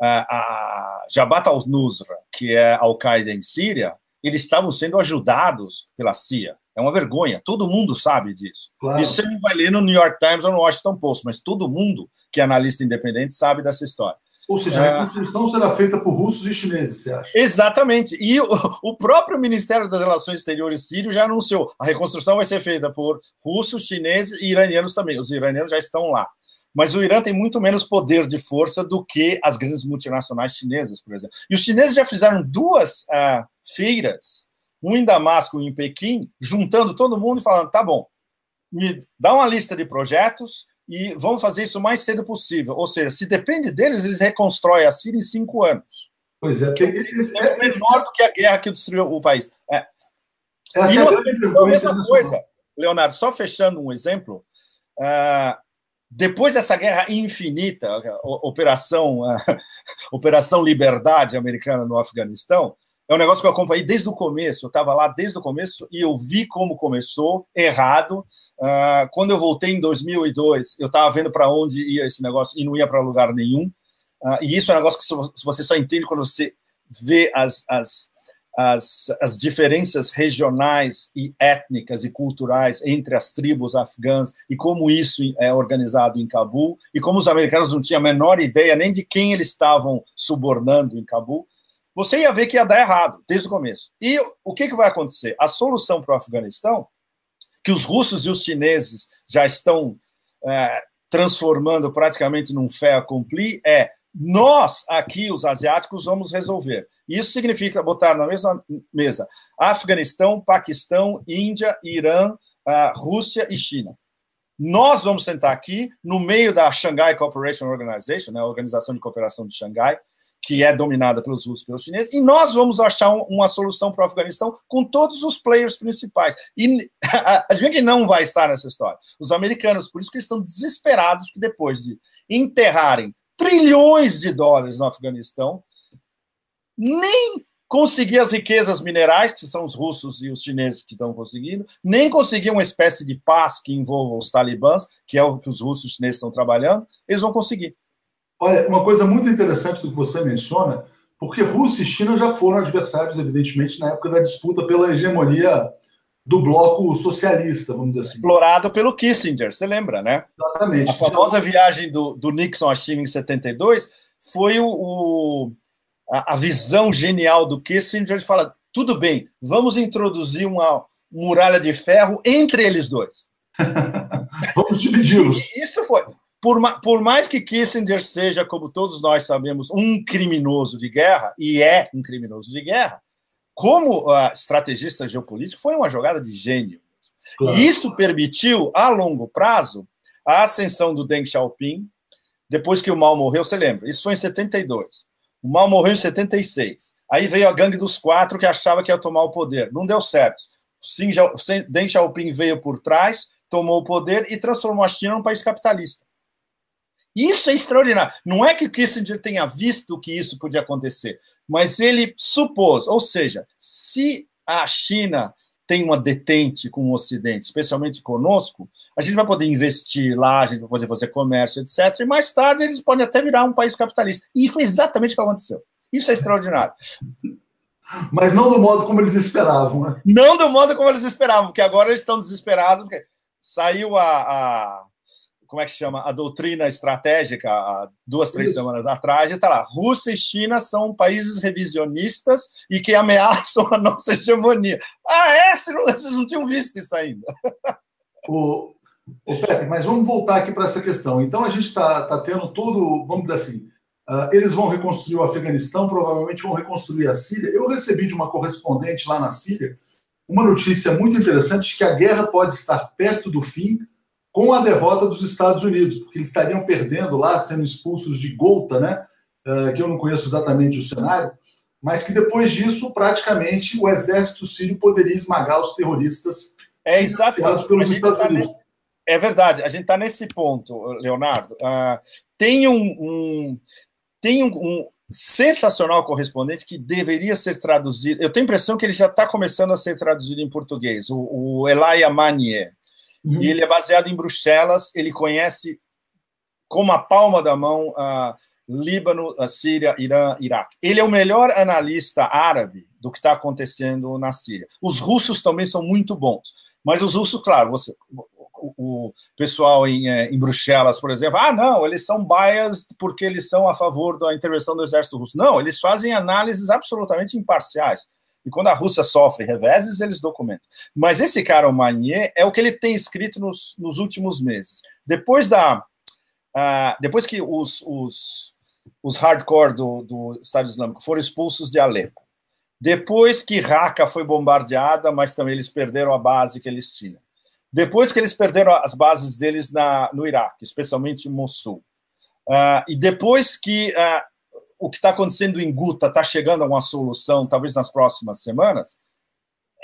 a Jabhat al-Nusra, que é a Al-Qaeda em Síria, eles estavam sendo ajudados pela CIA. É uma vergonha, todo mundo sabe disso. Claro. Isso você não vai ler no New York Times ou no Washington Post, mas todo mundo que é analista independente sabe dessa história. Ou seja, a é. reconstrução será feita por russos e chineses, você acha? Exatamente. E o, o, próprio Ministério das Relações Exteriores sírio já anunciou: a reconstrução vai ser feita por russos, chineses e iranianos também. Os iranianos já estão lá. Mas o Irã tem muito menos poder de força do que as grandes multinacionais chinesas, por exemplo. E os chineses já fizeram duas uh, feiras, um em Damasco e um em Pequim, juntando todo mundo e falando: tá bom, me dá uma lista de projetos e vamos fazer isso o mais cedo possível. Ou seja, se depende deles, eles reconstroem a Síria em cinco anos. Pois é, eles, é menor do que a guerra que destruiu o país. É. Essa e é a mesma coisa, Leonardo, só fechando um exemplo. Uh, depois dessa guerra infinita, operação, operação Liberdade americana no Afeganistão, é um negócio que eu acompanhei desde o começo. Eu estava lá desde o começo e eu vi como começou errado. Uh, quando eu voltei em 2002, eu estava vendo para onde ia esse negócio e não ia para lugar nenhum. Uh, e isso é um negócio que você só entende quando você vê as, as as, as diferenças regionais e étnicas e culturais entre as tribos afegãs e como isso é organizado em Cabul e como os americanos não tinham a menor ideia nem de quem eles estavam subornando em Cabul, você ia ver que ia dar errado desde o começo. E o que, que vai acontecer? A solução para o Afeganistão, que os russos e os chineses já estão é, transformando praticamente num fait accompli, é nós aqui, os asiáticos, vamos resolver. Isso significa botar na mesma mesa Afeganistão, Paquistão, Índia, Irã, Rússia e China. Nós vamos sentar aqui no meio da Shanghai Cooperation Organization, né, a Organização de Cooperação de Xangai, que é dominada pelos russos e pelos chineses, e nós vamos achar uma solução para o Afeganistão com todos os players principais. E a gente que não vai estar nessa história? Os americanos, por isso que estão desesperados que depois de enterrarem trilhões de dólares no Afeganistão, nem conseguir as riquezas minerais, que são os russos e os chineses que estão conseguindo, nem conseguir uma espécie de paz que envolva os talibãs, que é o que os russos e os chineses estão trabalhando, eles vão conseguir. Olha, uma coisa muito interessante do que você menciona, porque Rússia e China já foram adversários, evidentemente, na época da disputa pela hegemonia do bloco socialista, vamos dizer assim. Explorado pelo Kissinger, você lembra, né? Exatamente. A famosa viagem do, do Nixon à China em 72 foi o, o a, a, visão genial do Kissinger de falar: tudo bem, vamos introduzir uma muralha de ferro entre eles dois. vamos dividi-los. Isso foi. Por, por, mais que Kissinger seja, como todos nós sabemos, um criminoso de guerra, e é um criminoso de guerra, como uh, estrategista geopolítico, foi uma jogada de gênio. Claro. E isso permitiu, a longo prazo, a ascensão do Deng Xiaoping, depois que o Mao morreu, você lembra? Isso foi em 72. O Mao morreu em 76. Aí veio a gangue dos quatro que achava que ia tomar o poder. Não deu certo. Deng Xiaoping veio por trás, tomou o poder e transformou a China num país capitalista. Isso é extraordinário. Não é que Kissinger tenha visto que isso podia acontecer, mas ele supôs. Ou seja, se a China tem uma detente com o Ocidente, especialmente conosco, a gente vai poder investir lá, a gente vai poder fazer comércio, etc. E mais tarde eles podem até virar um país capitalista. E foi exatamente o que aconteceu. Isso é extraordinário. Mas não do modo como eles esperavam, né? Não do modo como eles esperavam, porque agora eles estão desesperados. Saiu a, a como é que chama? A doutrina estratégica, há duas, três Isso. semanas atrás, está lá. Rússia e China são países revisionistas e que ameaçam a nossa hegemonia. Ah, é? Vocês não, tinham visto isso ainda. O, o Pepe, mas vamos voltar aqui para essa questão. Então, a gente está tá tendo todo, vamos dizer assim, uh, eles vão reconstruir o Afeganistão, provavelmente vão reconstruir a Síria. Eu recebi de uma correspondente lá na Síria uma notícia muito interessante de que a guerra pode estar perto do fim com a derrota dos Estados Unidos, porque eles estariam perdendo lá, sendo expulsos de Golta, né? Uh, que eu não conheço exatamente o cenário, mas que depois disso, praticamente, o exército sírio poderia esmagar os terroristas é exatamente pelos Estados tá Unidos. É verdade, a gente está nesse ponto, Leonardo. Uh, tem um, um tem um, um, sensacional correspondente que deveria ser traduzido. Eu tenho a impressão que ele já está começando a ser traduzido em português, o, o Elia Manier. Uhum. E ele é baseado em Bruxelas, ele conhece como a palma da mão a Líbano, a Síria, Irã, Iraque. Ele é o melhor analista árabe do que está acontecendo na Síria. Os russos também são muito bons, mas os russos, claro, você, o, pessoal em, é, em, Bruxelas, por exemplo, ah, não, eles são biased porque eles são a favor da intervenção do exército russo. Não, eles fazem análises absolutamente imparciais. E quando a Rússia sofre reveses, eles documentam. Mas esse cara, o Manier, é o que ele tem escrito nos, nos últimos meses. Depois da. Uh, depois que os, os, os hardcore do, do Estado Islâmico foram expulsos de Alepo, depois que Raqqa foi bombardeada, mas também eles perderam a base que eles tinham. Depois que eles perderam as bases deles na, no Iraque, especialmente Mossul. Uh, e depois que uh, o que está acontecendo em Guta está chegando a uma solução, talvez nas próximas semanas,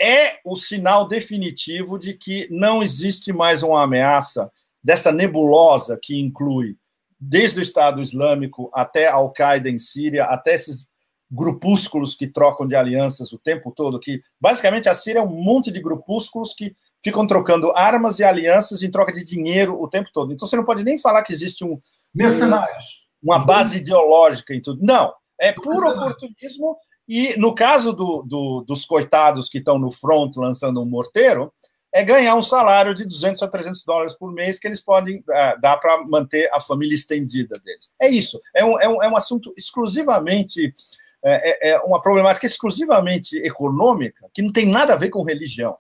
é o sinal definitivo de que não existe mais uma ameaça dessa nebulosa que inclui desde o Estado Islâmico até Al-Qaeda em Síria, até esses grupúsculos que trocam de alianças o tempo todo, que basicamente a Síria é um monte de grupúsculos que ficam trocando armas e alianças em troca de dinheiro o tempo todo. Então você não pode nem falar que existe um mercenários uma base ideológica em tudo. Não, é puro oportunismo. E no caso do, do, dos coitados que estão no front lançando um morteiro, é ganhar um salário de 200 a 300 dólares por mês que eles podem uh, dar para manter a família estendida deles. É isso. É um, é um, é um assunto exclusivamente. É, é, é uma problemática exclusivamente econômica que não tem nada a ver com religião.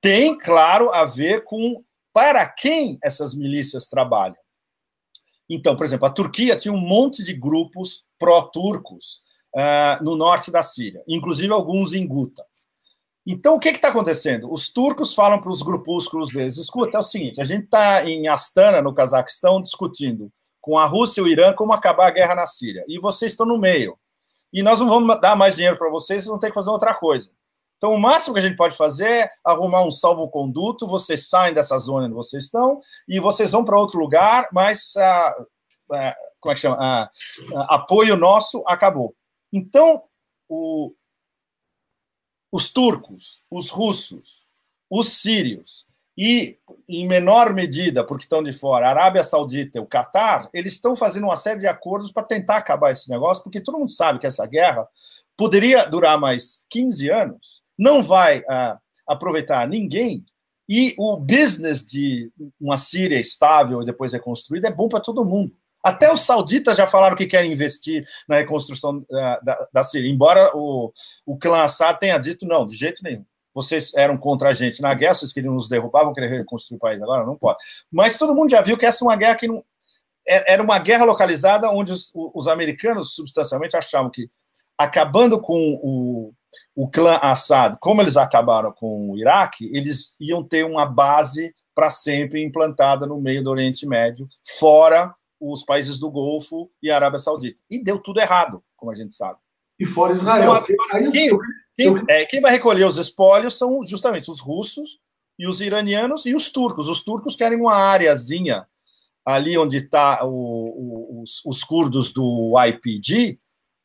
Tem, claro, a ver com para quem essas milícias trabalham. Então, por exemplo, a Turquia tinha um monte de grupos pró-turcos uh, no norte da Síria, inclusive alguns em Guta. Então, o que está acontecendo? Os turcos falam para os grupúsculos deles: escuta, é o seguinte, a gente está em Astana, no Cazaquistão, discutindo com a Rússia e o Irã como acabar a guerra na Síria. E vocês estão no meio. E nós não vamos dar mais dinheiro para vocês, vocês vão ter que fazer outra coisa. Então, o máximo que a gente pode fazer é arrumar um salvo-conduto, vocês saem dessa zona onde vocês estão e vocês vão para outro lugar, mas ah, ah, como é que chama? Ah, ah, apoio nosso acabou. Então, o, os turcos, os russos, os sírios e, em menor medida, porque estão de fora, a Arábia Saudita e o Catar, eles estão fazendo uma série de acordos para tentar acabar esse negócio, porque todo mundo sabe que essa guerra poderia durar mais 15 anos não vai uh, aproveitar ninguém e o business de uma Síria estável e depois reconstruída é bom para todo mundo. Até os sauditas já falaram que querem investir na reconstrução uh, da, da, Síria, embora o, o clã Assad tenha dito não, de jeito nenhum. Vocês eram contra a gente na guerra, vocês queriam nos derrubar, vão querer reconstruir o país agora? Não pode. Mas todo mundo já viu que essa é uma guerra que não. É, era uma guerra localizada onde os, os americanos substancialmente achavam que acabando com o, o clã Assad, como eles acabaram com o Iraque, eles iam ter uma base para sempre implantada no meio do Oriente Médio, fora os países do Golfo e a Arábia Saudita. E deu tudo errado, como a gente sabe. E fora Israel. Então, quem, quem, é, quem vai recolher os espólios são justamente os russos e os iranianos e os turcos. Os turcos querem uma áreazinha ali onde está os, os curdos do YPG,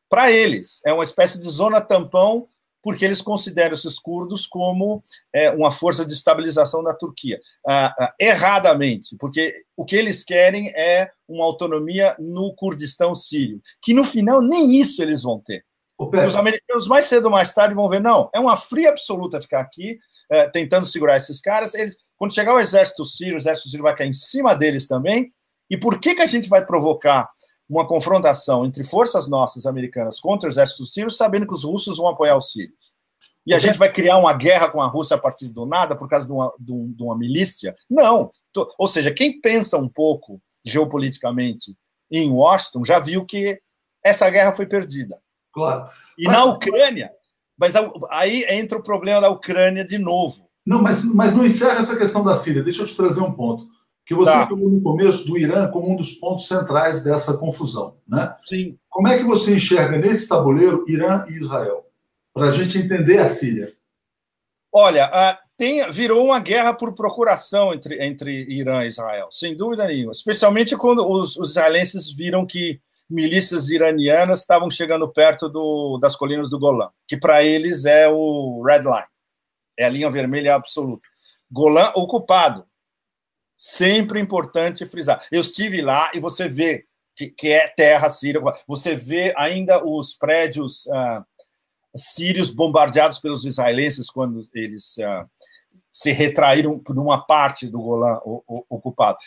para eles. É uma espécie de zona tampão, porque eles consideram esses curdos como é, uma força de estabilização da Turquia. Ah, ah, erradamente, porque o que eles querem é uma autonomia no Kurdistão sírio, que no final nem isso eles vão ter. Os americanos, mais cedo ou mais tarde, vão ver, não, é uma fria absoluta ficar aqui, é, tentando segurar esses caras. Eles, quando chegar o exército sírio, o exército sírio vai cair em cima deles também. E por que, que a gente vai provocar uma confrontação entre forças nossas americanas contra o exército sírio, sabendo que os russos vão apoiar os sírios? E a gente vai criar uma guerra com a Rússia a partir do nada por causa de uma, de uma milícia? Não. Ou seja, quem pensa um pouco geopoliticamente em Washington já viu que essa guerra foi perdida. Claro. E mas, na Ucrânia, mas aí entra o problema da Ucrânia de novo. Não, mas, mas não encerra essa questão da Síria. Deixa eu te trazer um ponto. Que você tá. falou no começo do Irã como um dos pontos centrais dessa confusão. Né? Sim. Como é que você enxerga nesse tabuleiro Irã e Israel? Para a gente entender a Síria. Olha, tem, virou uma guerra por procuração entre, entre Irã e Israel, sem dúvida nenhuma. Especialmente quando os, os israelenses viram que milícias iranianas estavam chegando perto do, das colinas do Golã, que para eles é o red line, é a linha vermelha absoluta. Golã ocupado. Sempre importante frisar. Eu estive lá e você vê que, que é terra síria. Você vê ainda os prédios ah, sírios bombardeados pelos israelenses quando eles ah, se retraíram por uma parte do Golã ocupado.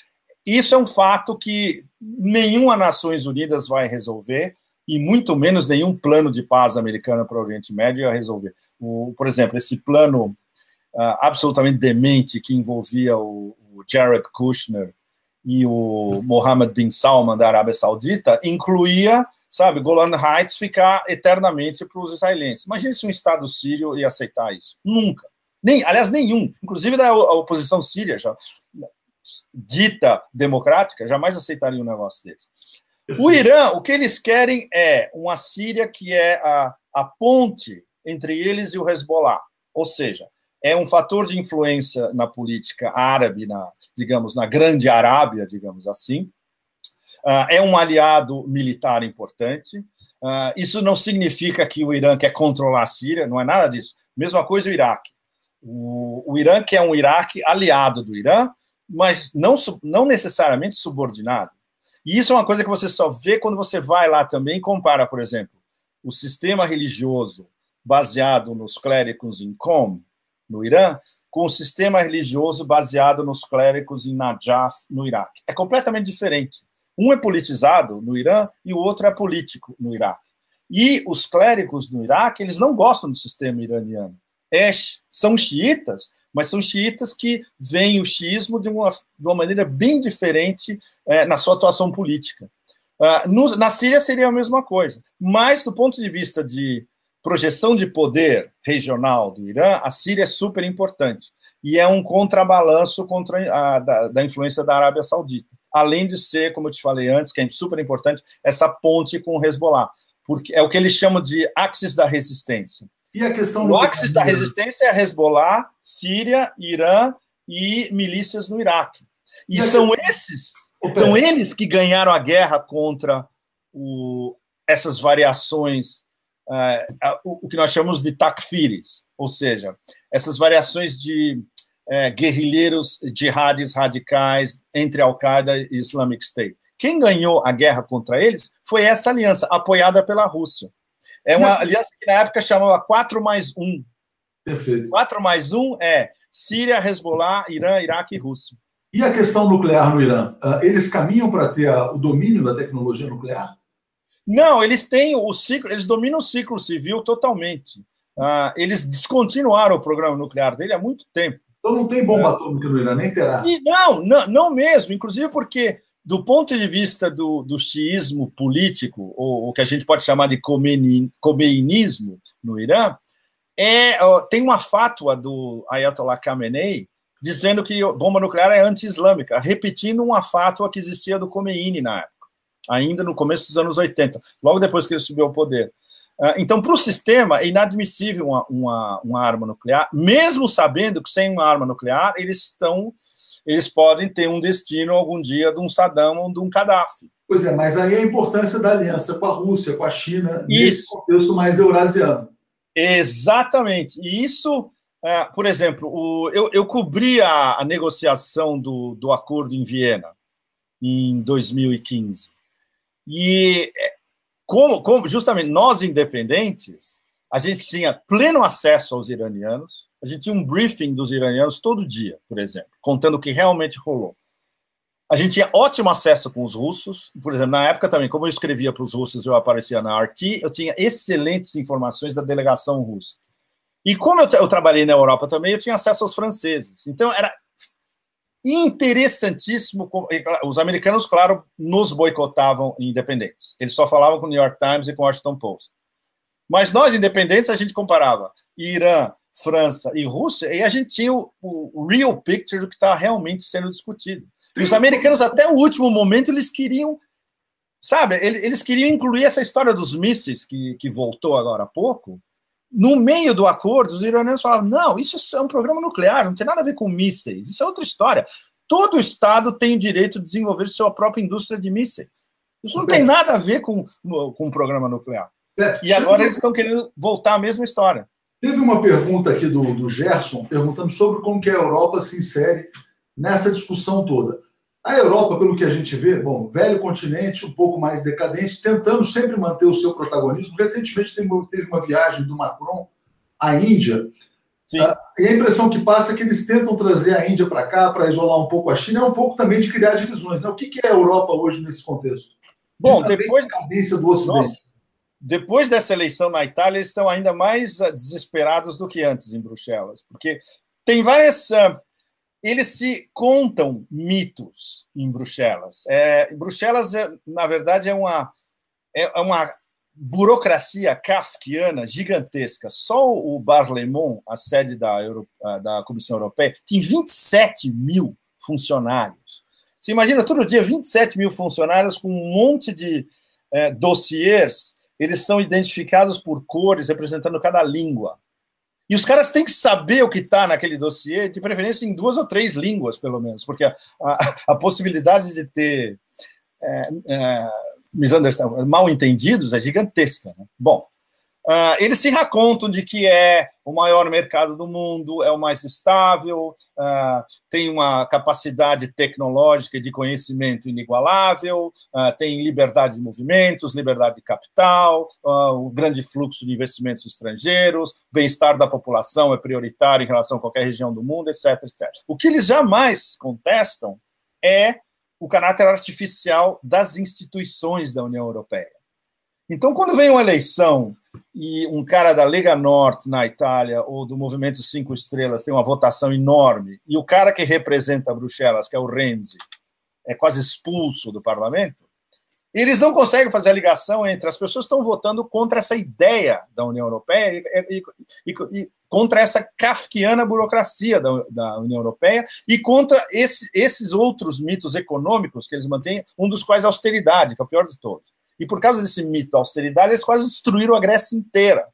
Isso é um fato que nenhuma Nações Unidas vai resolver e muito menos nenhum plano de paz americano para o Oriente Médio vai resolver. O, por exemplo, esse plano uh, absolutamente demente que envolvia o, o, Jared Kushner e o Mohammed bin Salman da Arábia Saudita incluía, sabe, Golan Heights ficar eternamente para os israelenses. Imagine se um Estado sírio ia aceitar isso. Nunca. Nem, aliás, nenhum. Inclusive da oposição síria já dita democrática jamais aceitaria um negócio desse. O Irã, o que eles querem é uma Síria que é a, a ponte entre eles e o Hezbollah, ou seja, é um fator de influência na política árabe, na, digamos, na grande Arábia, digamos assim. Uh, é um aliado militar importante. Uh, isso não significa que o Irã quer controlar a Síria, não é nada disso. Mesma coisa o Iraque. O, Irã quer um Iraque aliado do Irã, mas não, não necessariamente subordinado. E isso é uma coisa que você só vê quando você vai lá também e compara, por exemplo, o sistema religioso baseado nos clérigos em Qom, no Irã, com o sistema religioso baseado nos clérigos em Najaf, no Iraque. É completamente diferente. Um é politizado no Irã e o outro é político no Iraque. E os clérigos no Iraque, eles não gostam do sistema iraniano. É, são xiitas, mas são xiitas que veem o xiismo de uma, de uma maneira bem diferente é, na sua atuação política. Uh, no, na Síria seria a mesma coisa, mas do ponto de vista de projeção de poder regional do Irã, a Síria é super importante e é um contrabalanço contra a, da, da influência da Arábia Saudita, além de ser, como eu te falei antes, que é super importante, essa ponte com o Hezbollah, porque é o que eles chamam de axis da resistência. E a questão o axis da resistência é Hezbollah, Síria, Irã e milícias no Iraque. E, e são que... esses, são eles que ganharam a guerra contra o, essas variações, uh, o, o, que nós chamamos de takfiris, ou seja, essas variações de uh, guerrilheiros jihadis radicais entre Al-Qaeda e Islamic State. Quem ganhou a guerra contra eles foi essa aliança, apoiada pela Rússia. É uma aliança que na época chamava 4 mais 1. Perfeito. 4 mais 1 é Síria, Hezbollah, Irã, Iraque e Rússia. E a questão nuclear no Irã? Ah, eles caminham para ter o domínio da tecnologia nuclear? Não, eles têm o ciclo, eles dominam o ciclo civil totalmente. Uh, eles descontinuaram o programa nuclear dele há muito tempo. Então não tem bomba atômica no Irã, nem terá. E não, não, não mesmo. Inclusive porque do ponto de vista do, do xiismo político, ou o que a gente pode chamar de comeinismo no Irã, é, tem uma fátua do Ayatollah Khamenei dizendo que bomba nuclear é anti-islâmica, repetindo uma fátua que existia do Khomeini na época, ainda no começo dos anos 80, logo depois que ele subiu ao poder. Ah, então, para o sistema, é inadmissível uma, uma, uma arma nuclear, mesmo sabendo que sem uma arma nuclear eles estão eles podem ter um destino algum dia de um Saddam ou de um Gaddafi. Pois é, mas aí a importância da aliança com a Rússia, com a China, isso. nesse contexto mais eurasiano. Exatamente. E isso, é, por exemplo, o, eu, eu cobri a, a negociação do, do acordo em Viena em 2015. E é, como, como justamente nós independentes, a gente tinha pleno acesso aos iranianos, a gente tinha um briefing dos iranianos todo dia, por exemplo, contando o que realmente rolou. A gente tinha ótimo acesso com os russos, por exemplo, na época também, como eu escrevia para os russos, eu aparecia na RT, eu tinha excelentes informações da delegação russa. E como eu, eu trabalhei na Europa também, eu tinha acesso aos franceses. Então, era interessantíssimo. Os americanos, claro, nos boicotavam independentes. Eles só falavam com o New York Times e com o Washington Post. Mas nós, independentes, a gente comparava Irã, França e Rússia, e a gente tinha o, o real picture do que está realmente sendo discutido. E os americanos, até o último momento, eles queriam, sabe, eles queriam incluir essa história dos mísseis, que, que voltou agora há pouco. No meio do acordo, os iranianos falavam: não, isso é um programa nuclear, não tem nada a ver com mísseis, isso é outra história. Todo Estado tem o direito de desenvolver sua própria indústria de mísseis. Isso não tem nada a ver com, com o programa nuclear. É, e agora eles estão querendo voltar à mesma história. Teve uma pergunta aqui do, do Gerson perguntando sobre como que a Europa se insere nessa discussão toda. A Europa, pelo que a gente vê, bom, velho continente, um pouco mais decadente, tentando sempre manter o seu protagonismo. Recentemente teve uma viagem do Macron à Índia. Uh, e a impressão que passa é que eles tentam trazer a Índia para cá para isolar um pouco a China, é um pouco também de criar divisões. Né? O que, é a Europa hoje nesse contexto? Bom, de depois da cadência do Ocidente. Nossa depois dessa eleição na Itália, eles estão ainda mais ah, desesperados do que antes em Bruxelas, porque tem várias. Eles se contam mitos em Bruxelas. É, Bruxelas, é, na verdade, é uma, é, é uma burocracia kafkiana gigantesca. Só o Barlemont, a sede da, Euro, da Comissão Europeia, tem 27 mil funcionários. Você imagina todo dia 27 mil funcionários com um monte de é, dossiês eles são identificados por cores, representando cada língua. E os caras têm que saber o que está naquele dossiê, de preferência em duas ou três línguas, pelo menos, porque a, a, a possibilidade de ter é, é, mal entendidos é gigantesca. Né? Bom, Uh, eles se racontam de que é o maior mercado do mundo, é o mais estável, uh, tem uma capacidade tecnológica de conhecimento inigualável, uh, tem liberdade de movimentos, liberdade de capital, o grande fluxo de investimentos estrangeiros, bem-estar da população é prioritário em relação a qualquer região do mundo, etc, etc. O que eles jamais contestam é o caráter artificial das instituições da União Europeia. Então, quando vem uma eleição e um cara da Lega Norte na Itália ou do Movimento Cinco Estrelas tem uma votação enorme e o cara que representa Bruxelas, que é o Renzi, é quase expulso do parlamento, eles não conseguem fazer a ligação entre as pessoas que estão votando contra essa ideia da União Europeia e, e, e, e contra essa kafkiana burocracia da, da União Europeia e contra esse, esses outros mitos econômicos que eles mantêm, um dos quais a austeridade, que é o pior de todos. E por causa desse mito da austeridade, eles quase destruíram a Grécia inteira.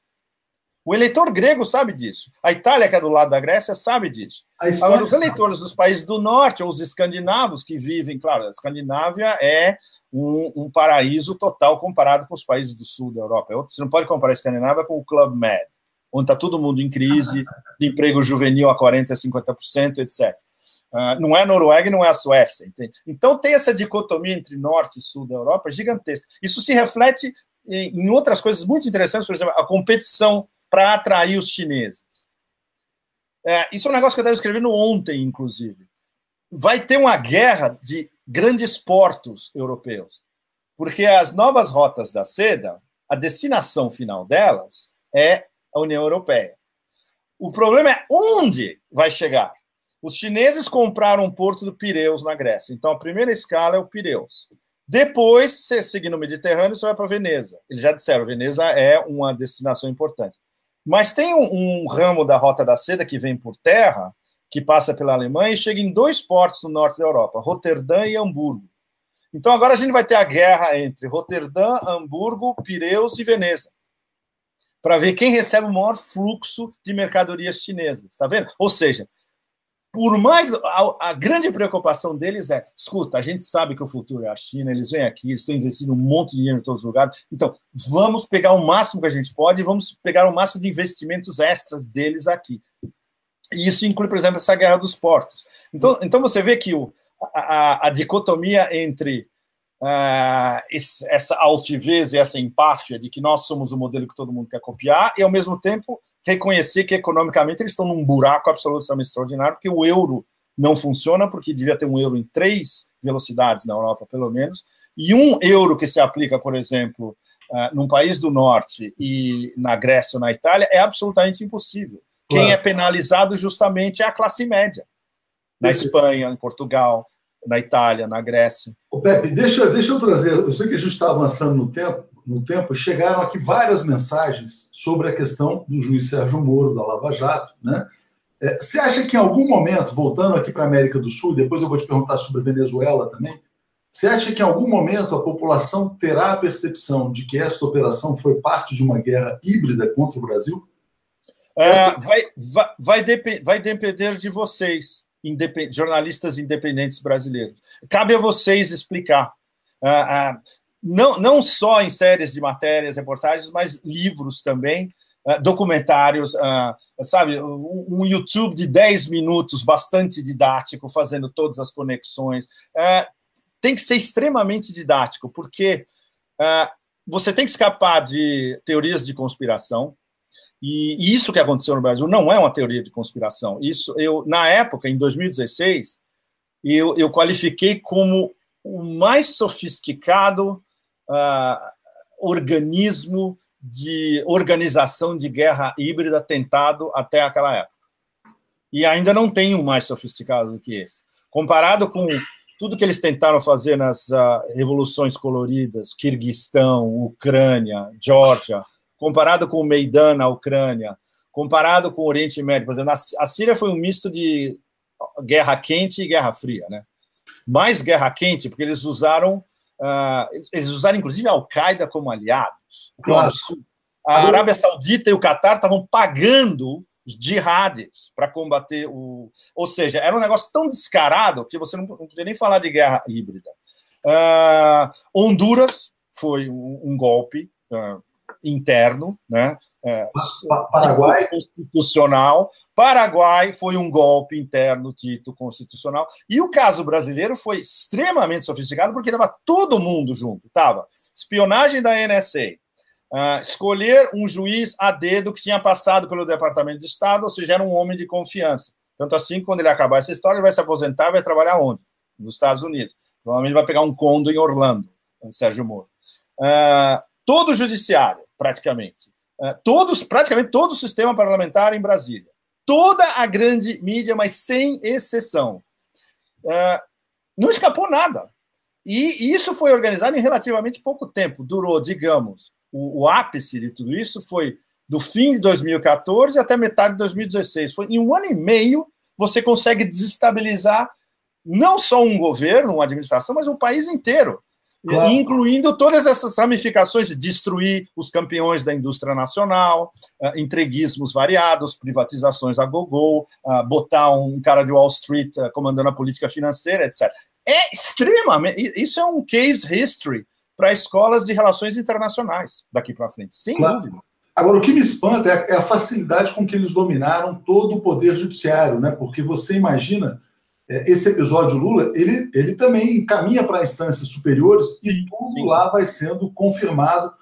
O eleitor grego sabe disso. A Itália, que é do lado da Grécia, sabe disso. Agora, os eleitores dos países do norte, ou os escandinavos que vivem, claro, a Escandinávia é um, um paraíso total comparado com os países do sul da Europa. É você não pode comparar a Escandinávia com o Club Med, onde está todo mundo em crise, de emprego juvenil a 40%, 50%, etc. Uh, não é a Noruega e não é a Suécia. Entende? Então tem essa dicotomia entre norte e sul da Europa gigantesca. Isso se reflete em, em outras coisas muito interessantes, por exemplo, a competição para atrair os chineses. É, isso é um negócio que eu estava escrevendo ontem, inclusive. Vai ter uma guerra de grandes portos europeus, porque as novas rotas da seda, a destinação final delas é a União Europeia. O problema é onde vai chegar. Os chineses compraram um porto do Pireus na Grécia. Então, a primeira escala é o Pireus. Depois, você seguir no Mediterrâneo, você vai para Veneza. Eles já disseram, Veneza é uma destinação importante. Mas tem um, um, ramo da Rota da Seda que vem por terra, que passa pela Alemanha e chega em dois portos no norte da Europa, Roterdã e Hamburgo. Então agora a gente vai ter a guerra entre Roterdã, Hamburgo, Pireus e Veneza. Para ver quem recebe o maior fluxo de mercadorias chinesas. Está vendo? Ou seja, por mais. A, a, grande preocupação deles é: escuta, a gente sabe que o futuro é a China, eles vêm aqui, estão investindo um monte de dinheiro em todos os lugares, então vamos pegar o máximo que a gente pode vamos pegar o máximo de investimentos extras deles aqui. E isso inclui, por exemplo, essa guerra dos portos. Então, então você vê que o, a, a dicotomia entre uh, esse, essa altivez e essa empáfia de que nós somos o modelo que todo mundo quer copiar, e ao mesmo tempo reconhecer que economicamente eles estão num buraco absolutamente extraordinário, porque o euro não funciona, porque devia ter um euro em três velocidades na Europa, pelo menos, e um euro que se aplica, por exemplo, uh, num país do norte e na Grécia ou na Itália é absolutamente impossível. Claro. Quem é penalizado justamente é a classe média. Na Espanha, em Portugal, na Itália, na Grécia. Ô Pepe, deixa, deixa eu trazer. Eu sei que a gente está avançando no tempo, no tempo, chegaram aqui várias mensagens sobre a questão do juiz Sérgio Moro, da Lava Jato. Né? É, você acha que em algum momento, voltando aqui para a América do Sul, depois eu vou te perguntar sobre Venezuela também, você acha que em algum momento a população terá a percepção de que esta operação foi parte de uma guerra híbrida contra o Brasil? É, vai, vai, vai, vai depender de vocês independ, jornalistas independentes brasileiros. Cabe a vocês explicar. Uh, uh, não, não só em séries de matérias, reportagens, mas livros também, uh, documentários, sabe, um, um, YouTube de 10 minutos, bastante didático, fazendo todas as conexões. tem que ser extremamente didático, porque você tem que escapar de teorias de conspiração, e isso que aconteceu no Brasil não é uma teoria de conspiração. Isso eu na época, em 2016, eu, eu qualifiquei como o mais sofisticado uh, organismo de organização de guerra híbrida tentado até aquela época. E ainda não tem um mais sofisticado do que esse. Comparado com tudo que eles tentaram fazer nas uh, revoluções coloridas, Kirguistão, Ucrânia, Geórgia, comparado com o Meidan na Ucrânia, comparado com o Oriente Médio, por exemplo, a Síria foi um misto de guerra quente e guerra fria, né? Mais guerra quente, porque eles usaram, uh, eles usaram inclusive a Al-Qaeda como aliados. Claro. A Arábia Saudita e o Catar estavam pagando os jihadis para combater o. Ou seja, era um negócio tão descarado que você não, não podia nem falar de guerra híbrida. Uh, Honduras foi um, um golpe. Uh, interno, né? É, Paraguai constitucional. Paraguai foi um golpe interno dito constitucional. E o caso brasileiro foi extremamente sofisticado porque estava todo mundo junto. Tava espionagem da NSA, uh, ah, escolher um juiz a dedo que tinha passado pelo Departamento de Estado, ou seja, era um homem de confiança. Tanto assim, quando ele acabar essa história, ele vai se aposentar e vai trabalhar onde? Nos Estados Unidos. Provavelmente vai pegar um condo em Orlando, Sérgio Moro. Uh, todo o judiciário, praticamente, é, todos, praticamente todo o sistema parlamentar em Brasília, toda a grande mídia, mas sem exceção, é, não escapou nada. E isso foi organizado em relativamente pouco tempo. Durou, digamos, o, o ápice de tudo isso foi do fim de 2014 até metade de 2016. Foi em um ano e meio você consegue desestabilizar não só um governo, uma administração, mas um país inteiro. Claro. incluindo todas essas ramificações de destruir os campeões da indústria nacional, uh, entreguismos variados, privatizações a gogol, uh, botar um cara de Wall Street uh, comandando a política financeira, etc. É extremamente. Isso é um case history para escolas de relações internacionais daqui para frente, sem claro. dúvida. Agora, o que me espanta é a facilidade com que eles dominaram todo o poder judiciário, né? Porque você imagina é, esse episódio Lula, ele, ele também caminha para instâncias superiores e tudo lá vai sendo confirmado,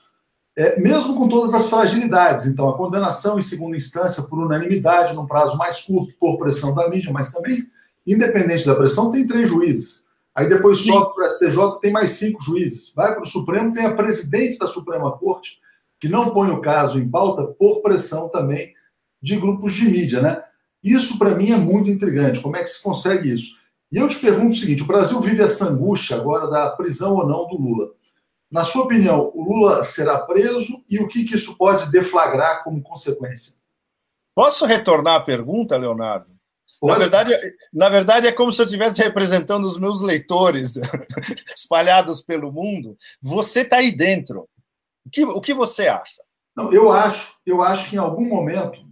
é, mesmo com todas as fragilidades. Então, a condenação em segunda instância por unanimidade, num prazo mais curto, por pressão da mídia, mas também, independente da pressão, tem três juízes. Aí depois sobe para o STJ, tem mais cinco juízes. Vai para o Supremo, tem a presidente da Suprema Corte, que não põe o caso em pauta por pressão também de grupos de mídia, né? Isso, para mim, é muito intrigante. Como é que se consegue isso? E eu te pergunto o seguinte: o Brasil vive essa angústia agora da prisão ou não do Lula. Na sua opinião, o Lula será preso e o que, que isso pode deflagrar como consequência? Posso retornar a pergunta, Leonardo? Na verdade, na verdade, é como se eu estivesse representando os meus leitores espalhados pelo mundo. Você está aí dentro. O que, o que você acha? Não, eu acho, eu acho que em algum momento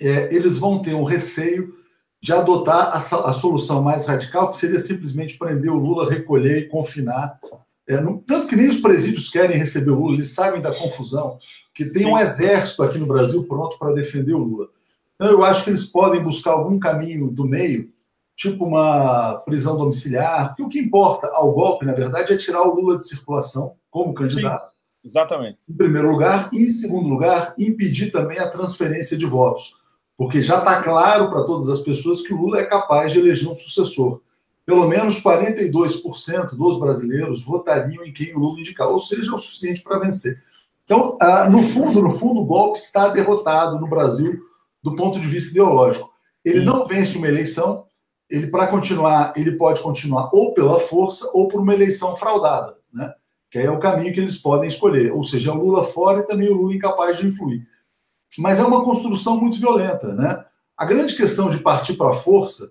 é, eles vão ter um receio de adotar a, a, solução mais radical, que seria simplesmente prender o Lula, recolher e confinar. É, não, tanto que nem os presídios querem receber o Lula, eles sabem da confusão, que tem um exército aqui no Brasil pronto para defender o Lula. Então, eu acho que eles podem buscar algum caminho do meio, tipo uma prisão domiciliar, porque o que importa ao golpe, na verdade, é tirar o Lula de circulação como candidato. Sim, exatamente. Em primeiro lugar, e em segundo lugar, impedir também a transferência de votos porque já está claro para todas as pessoas que o Lula é capaz de eleger um sucessor. Pelo menos 42% dos brasileiros votariam em quem o Lula indicar, ou seja, o suficiente para vencer. Então, ah, no fundo, no fundo, o golpe está derrotado no Brasil do ponto de vista ideológico. Ele não vence uma eleição, ele para continuar, ele pode continuar ou pela força ou por uma eleição fraudada, né? Que aí é o caminho que eles podem escolher, ou seja, o Lula fora e também o Lula incapaz de influir mas é uma construção muito violenta. Né? A grande questão de partir para a força,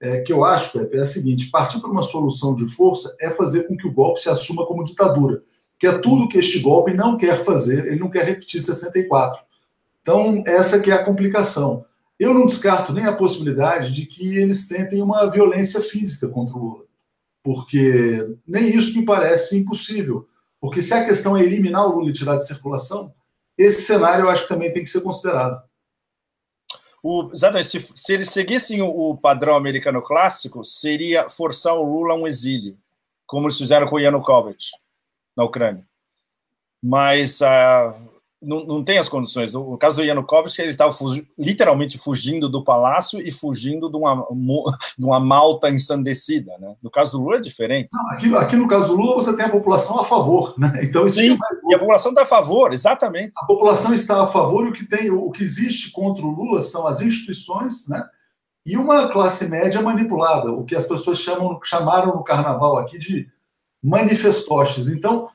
é, que eu acho, Pepe, é a seguinte: partir para uma solução de força é fazer com que o golpe se assuma como ditadura, que é tudo que este golpe não quer fazer, ele não quer repetir 64. Então, essa que é a complicação. Eu não descarto nem a possibilidade de que eles tentem uma violência física contra o Lula, porque nem isso me parece impossível. Porque se a questão é eliminar o Lula e tirar de circulação, esse cenário eu acho que também tem que ser considerado. O, exatamente. Se, se eles seguissem o, o, padrão americano clássico, seria forçar o Lula a um exílio, como eles fizeram com o Yanukovych na Ucrânia. Mas uh, não, não tem as condições. No caso do Yanukovych, ele estava fugi literalmente fugindo do palácio e fugindo de uma, de uma malta ensandecida. Né? No caso do Lula é diferente. Não, aqui, aqui, no caso do Lula, você tem a população a favor. Né? Então, isso Sim, é e a população está a favor, exatamente. A população está a favor e o que, tem, o que existe contra o Lula são as instituições né? e uma classe média manipulada, o que as pessoas chamam, chamaram no carnaval aqui de manifestoches. Então,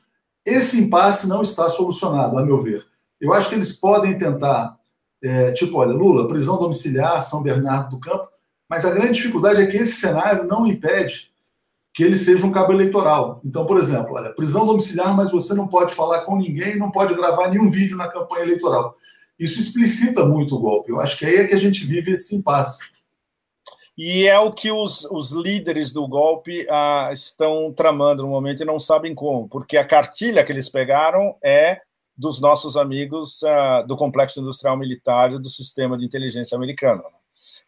esse impasse não está solucionado, a meu ver. Eu acho que eles podem tentar, é, tipo, olha, Lula, prisão domiciliar, São Bernardo do Campo, mas a grande dificuldade é que esse cenário não impede que ele seja um cabo eleitoral. Então, por exemplo, olha, prisão domiciliar, mas você não pode falar com ninguém, não pode gravar nenhum vídeo na campanha eleitoral. Isso explicita muito o golpe. Eu acho que aí é que a gente vive esse impasse. E é o que os, os líderes do golpe ah, estão tramando no momento e não sabem como, porque a cartilha que eles pegaram é dos nossos amigos uh, do complexo industrial militar e do sistema de inteligência americano. Né?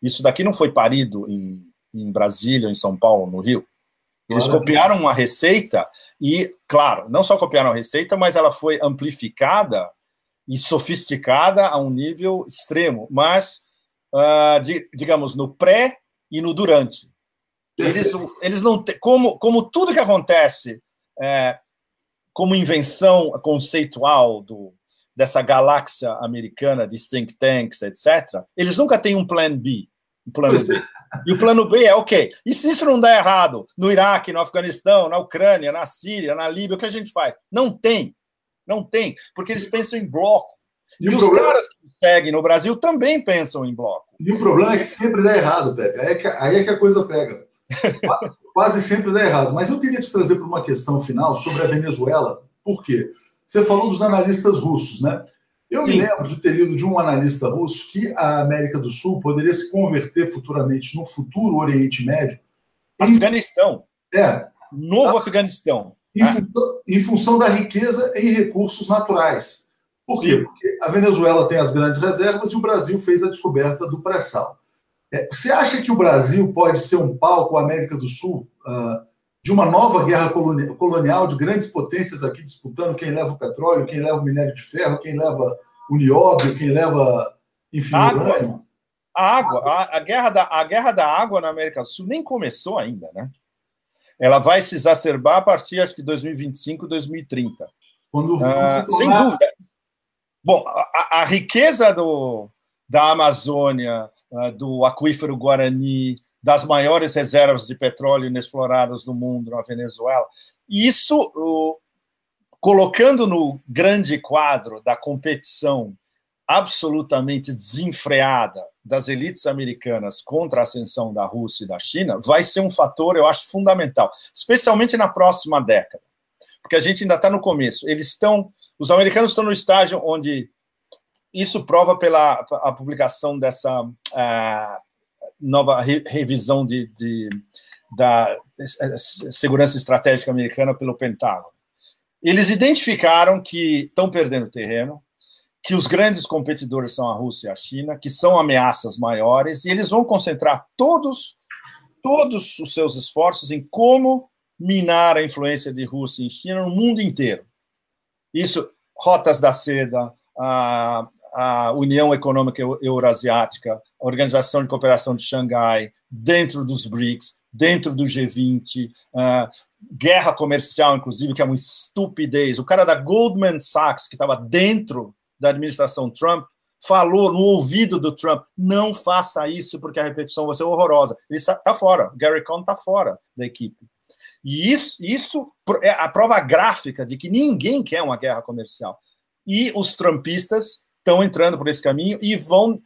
Isso daqui não foi parido em, em Brasília, em São Paulo, no Rio. Eles copiaram uma receita e, claro, não só copiaram a receita, mas ela foi amplificada e sofisticada a um nível extremo. Mas, uh, de, digamos, no pré e no durante. Eles, eles não. Como, como tudo que acontece é, como invenção conceitual do, dessa galáxia americana de think tanks, etc., eles nunca têm um plano B. Um plano B. E o plano B é ok. E se isso não der errado no Iraque, no Afeganistão, na Ucrânia, na Síria, na Líbia, o que a gente faz? Não tem. Não tem, porque eles pensam em bloco. E, e os problema... caras que seguem no Brasil também pensam em bloco. E o problema é que sempre dá errado, Pepe. Aí é que, aí é que a coisa pega quase sempre dá errado. Mas eu queria te trazer para uma questão final sobre a Venezuela. Por quê? Você falou dos analistas russos, né? Eu Sim. me lembro de ter lido de um analista russo que a América do Sul poderia se converter futuramente no futuro Oriente Médio. Em... Afeganistão. É. Novo a... Afeganistão. Em, né? função, em função da riqueza em recursos naturais. Por quê? Sim. Porque a Venezuela tem as grandes reservas e o Brasil fez a descoberta do pré-sal. É, você acha que o Brasil pode ser um palco, a América do Sul, uh, de uma nova guerra colonial de grandes potências aqui disputando quem leva o petróleo, quem leva o minério de ferro, quem leva o nióbio, quem leva, enfim, água. A água, a, a, guerra da, a guerra da água na América do Sul nem começou ainda, né? Ela vai se exacerbar a partir, acho que, de 2025, 2030. Quando, ah, sem dúvida. Bom, a, a riqueza do, da Amazônia, ah, do aquífero Guarani, das maiores reservas de petróleo inexploradas do mundo na Venezuela. Isso, colocando no grande quadro da competição absolutamente desenfreada das elites americanas contra a ascensão da Rússia e da China, vai ser um fator, eu acho, fundamental, especialmente na próxima década, porque a gente ainda está no começo. Eles estão, os americanos estão no estágio onde isso prova pela a publicação dessa uh, nova re, revisão de, de, da segurança estratégica americana pelo Pentágono. Eles identificaram que estão perdendo terreno, que os grandes competidores são a Rússia e a China, que são ameaças maiores, e eles vão concentrar todos, todos os seus esforços em como minar a influência de Rússia e China no mundo inteiro. Isso, rotas da seda, a, a União Econômica Eurasiática, a Organização de Cooperação de Xangai, dentro dos BRICS, dentro do G20, uh, guerra comercial, inclusive, que é uma estupidez. O cara da Goldman Sachs, que estava dentro da administração Trump, falou no ouvido do Trump: não faça isso porque a repetição vai ser horrorosa. Ele está fora, Gary Cohn está fora da equipe. E isso, isso é a prova gráfica de que ninguém quer uma guerra comercial. E os trumpistas estão entrando por esse caminho e vão.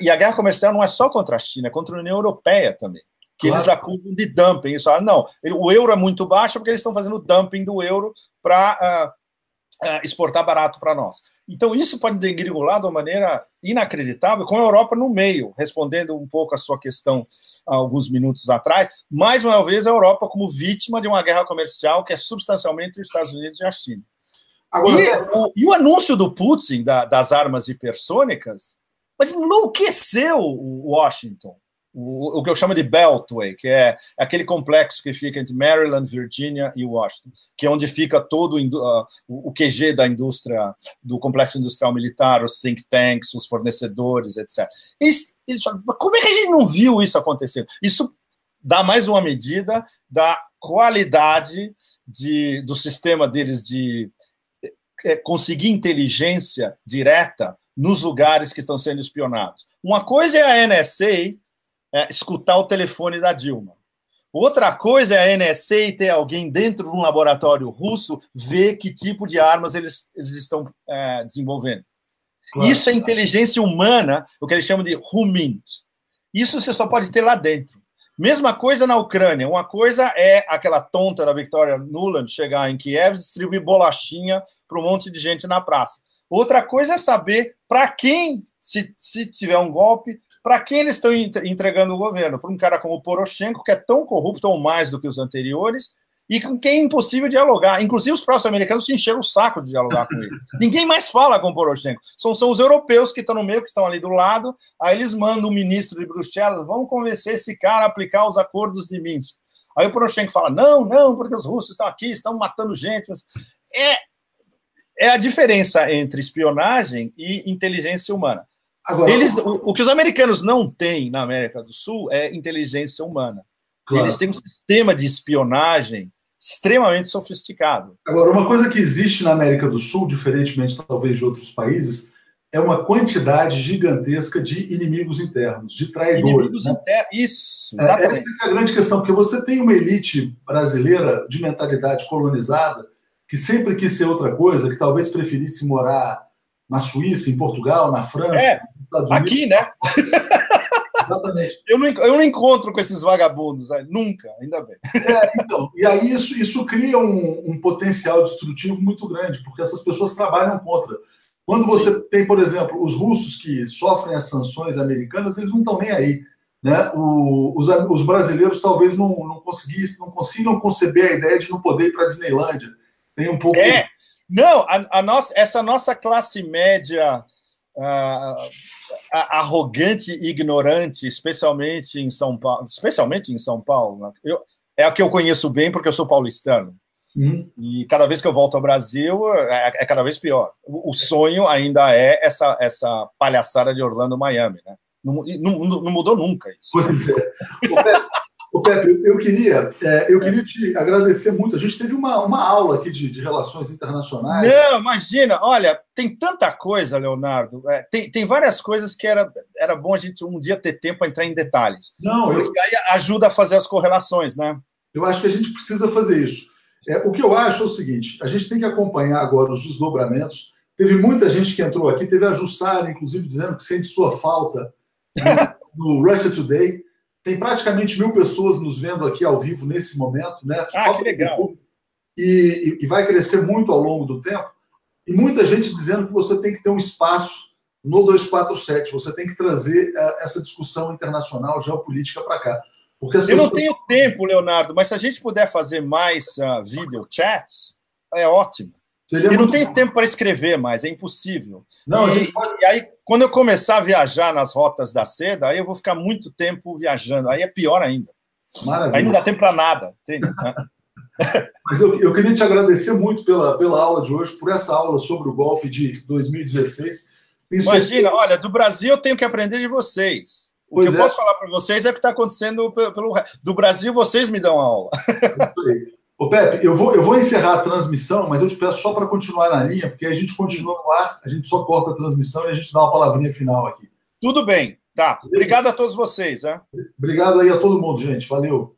E a guerra comercial não é só contra a China, é contra a União Europeia também. Que claro. eles acusam de dumping. Eles falam, não, o euro é muito baixo porque eles estão fazendo dumping do euro para uh, uh, exportar barato para nós. Então, isso pode degringolar de uma maneira inacreditável, com a Europa no meio, respondendo um pouco a sua questão há alguns minutos atrás. Mais uma vez, a Europa como vítima de uma guerra comercial que é substancialmente os Estados Unidos e a China. Agora, e, o, e, o, anúncio do Putin da, das armas hipersônicas, mas enlouqueceu o Washington o, o que eu chamo de Beltway, que é aquele complexo que fica entre Maryland, Virginia e Washington, que é onde fica todo uh, o QG da indústria, do complexo industrial militar, os think tanks, os fornecedores, etc. Eles, eles falam, como é que a gente não viu isso acontecendo? Isso dá mais uma medida da qualidade de, do sistema deles de conseguir inteligência direta nos lugares que estão sendo espionados. Uma coisa é a NSA é, escutar o telefone da Dilma. Outra coisa é a NSA ter alguém dentro de um laboratório russo ver que tipo de armas eles, eles estão é, desenvolvendo. Claro. Isso é inteligência humana, o que eles chamam de humint. Isso você só pode ter lá dentro. Mesma coisa na Ucrânia. Uma coisa é aquela tonta da Victoria Nuland chegar em Kiev e distribuir bolachinha para um monte de gente na praça. Outra coisa é saber para quem, se, se tiver um golpe, para quem eles estão entregando o governo? Para um cara como Poroshenko, que é tão corrupto ou mais do que os anteriores, e com quem é impossível dialogar. Inclusive, os próprios americanos se encheram o saco de dialogar com ele. Ninguém mais fala com o Poroshenko. São, são os europeus que estão no meio, que estão ali do lado. Aí eles mandam o ministro de Bruxelas, vamos convencer esse cara a aplicar os acordos de Minsk. Aí o Poroshenko fala, não, não, porque os russos estão aqui, estão matando gente. É, é a diferença entre espionagem e inteligência humana. Agora, Eles, o, o, que os americanos não têm na América do Sul é inteligência humana. Claro. Eles têm um sistema de espionagem extremamente sofisticado. Agora, uma coisa que existe na América do Sul, diferentemente talvez de outros países, é uma quantidade gigantesca de inimigos internos, de traidores. Inimigos né? internos, isso, é, exatamente. Essa é a grande questão, porque você tem uma elite brasileira de mentalidade colonizada que sempre quis ser outra coisa, que talvez preferisse morar na Suíça, em Portugal, na França. É, aqui, né? Exatamente. Eu não, eu não encontro com esses vagabundos, né? nunca, ainda bem. É, então, e aí isso, isso cria um, um, potencial destrutivo muito grande, porque essas pessoas trabalham contra. Quando você tem, por exemplo, os russos que sofrem as sanções americanas, eles não estão nem aí. Né? O, os, os, brasileiros talvez não, não, conseguissem, não consigam conceber a ideia de não poder ir para a Disneylândia. Tem um pouco. É, não, a, a nossa, essa nossa classe média arrogante e ignorante, especialmente em São Paulo, especialmente em São Paulo, né? eu, é a que eu conheço bem porque eu sou paulistano. Uhum. E cada vez que eu volto ao Brasil é, é cada vez pior. O, o, sonho ainda é essa, essa palhaçada de Orlando, Miami, né? Não, não, não mudou nunca isso. Pois é. Ô, Pepe, eu queria, é, eu queria te agradecer muito. A gente teve uma, uma aula aqui de, de relações internacionais. Não, imagina, olha, tem tanta coisa, Leonardo. É, tem, tem várias coisas que era, era bom a gente um dia ter tempo para entrar em detalhes. Não, eu, aí ajuda a fazer as correlações, né? Eu acho que a gente precisa fazer isso. É, o que eu acho é o seguinte: a gente tem que acompanhar agora os desdobramentos. Teve muita gente que entrou aqui, teve a Jussara, inclusive, dizendo que sente sua falta no, no Russia Today. Tem praticamente mil pessoas nos vendo aqui ao vivo nesse momento, né? Ah, que legal. E, e, vai crescer muito ao longo do tempo. E muita gente dizendo que você tem que ter um espaço no 247. Você tem que trazer uh, essa discussão internacional, geopolítica para cá. Porque Eu não tenho tempo, Leonardo, mas se a gente puder fazer mais uh, video chats, é ótimo. Seria eu não tenho bom. tempo para escrever mais, é impossível. Não, e, pode... e, aí, quando eu começar a viajar nas rotas da seda, aí eu vou ficar muito tempo viajando. Aí é pior ainda. Maravilha. Aí não dá tempo para nada, entende? Mas eu, eu queria te agradecer muito pela, pela aula de hoje, por essa aula sobre o golpe de 2016. Imagina, olha, do Brasil eu tenho que aprender de vocês. O pois que eu é. posso falar para vocês é o que está acontecendo pelo, pelo. Do Brasil, vocês me dão aula. Ô, Pepe, eu vou, eu vou encerrar a transmissão, mas eu te peço só para continuar na linha, porque a gente continua no ar, a gente só corta a transmissão e a gente dá uma palavrinha final aqui. Tudo bem, tá. Obrigado a todos vocês. Né? Obrigado aí a todo mundo, gente. Valeu.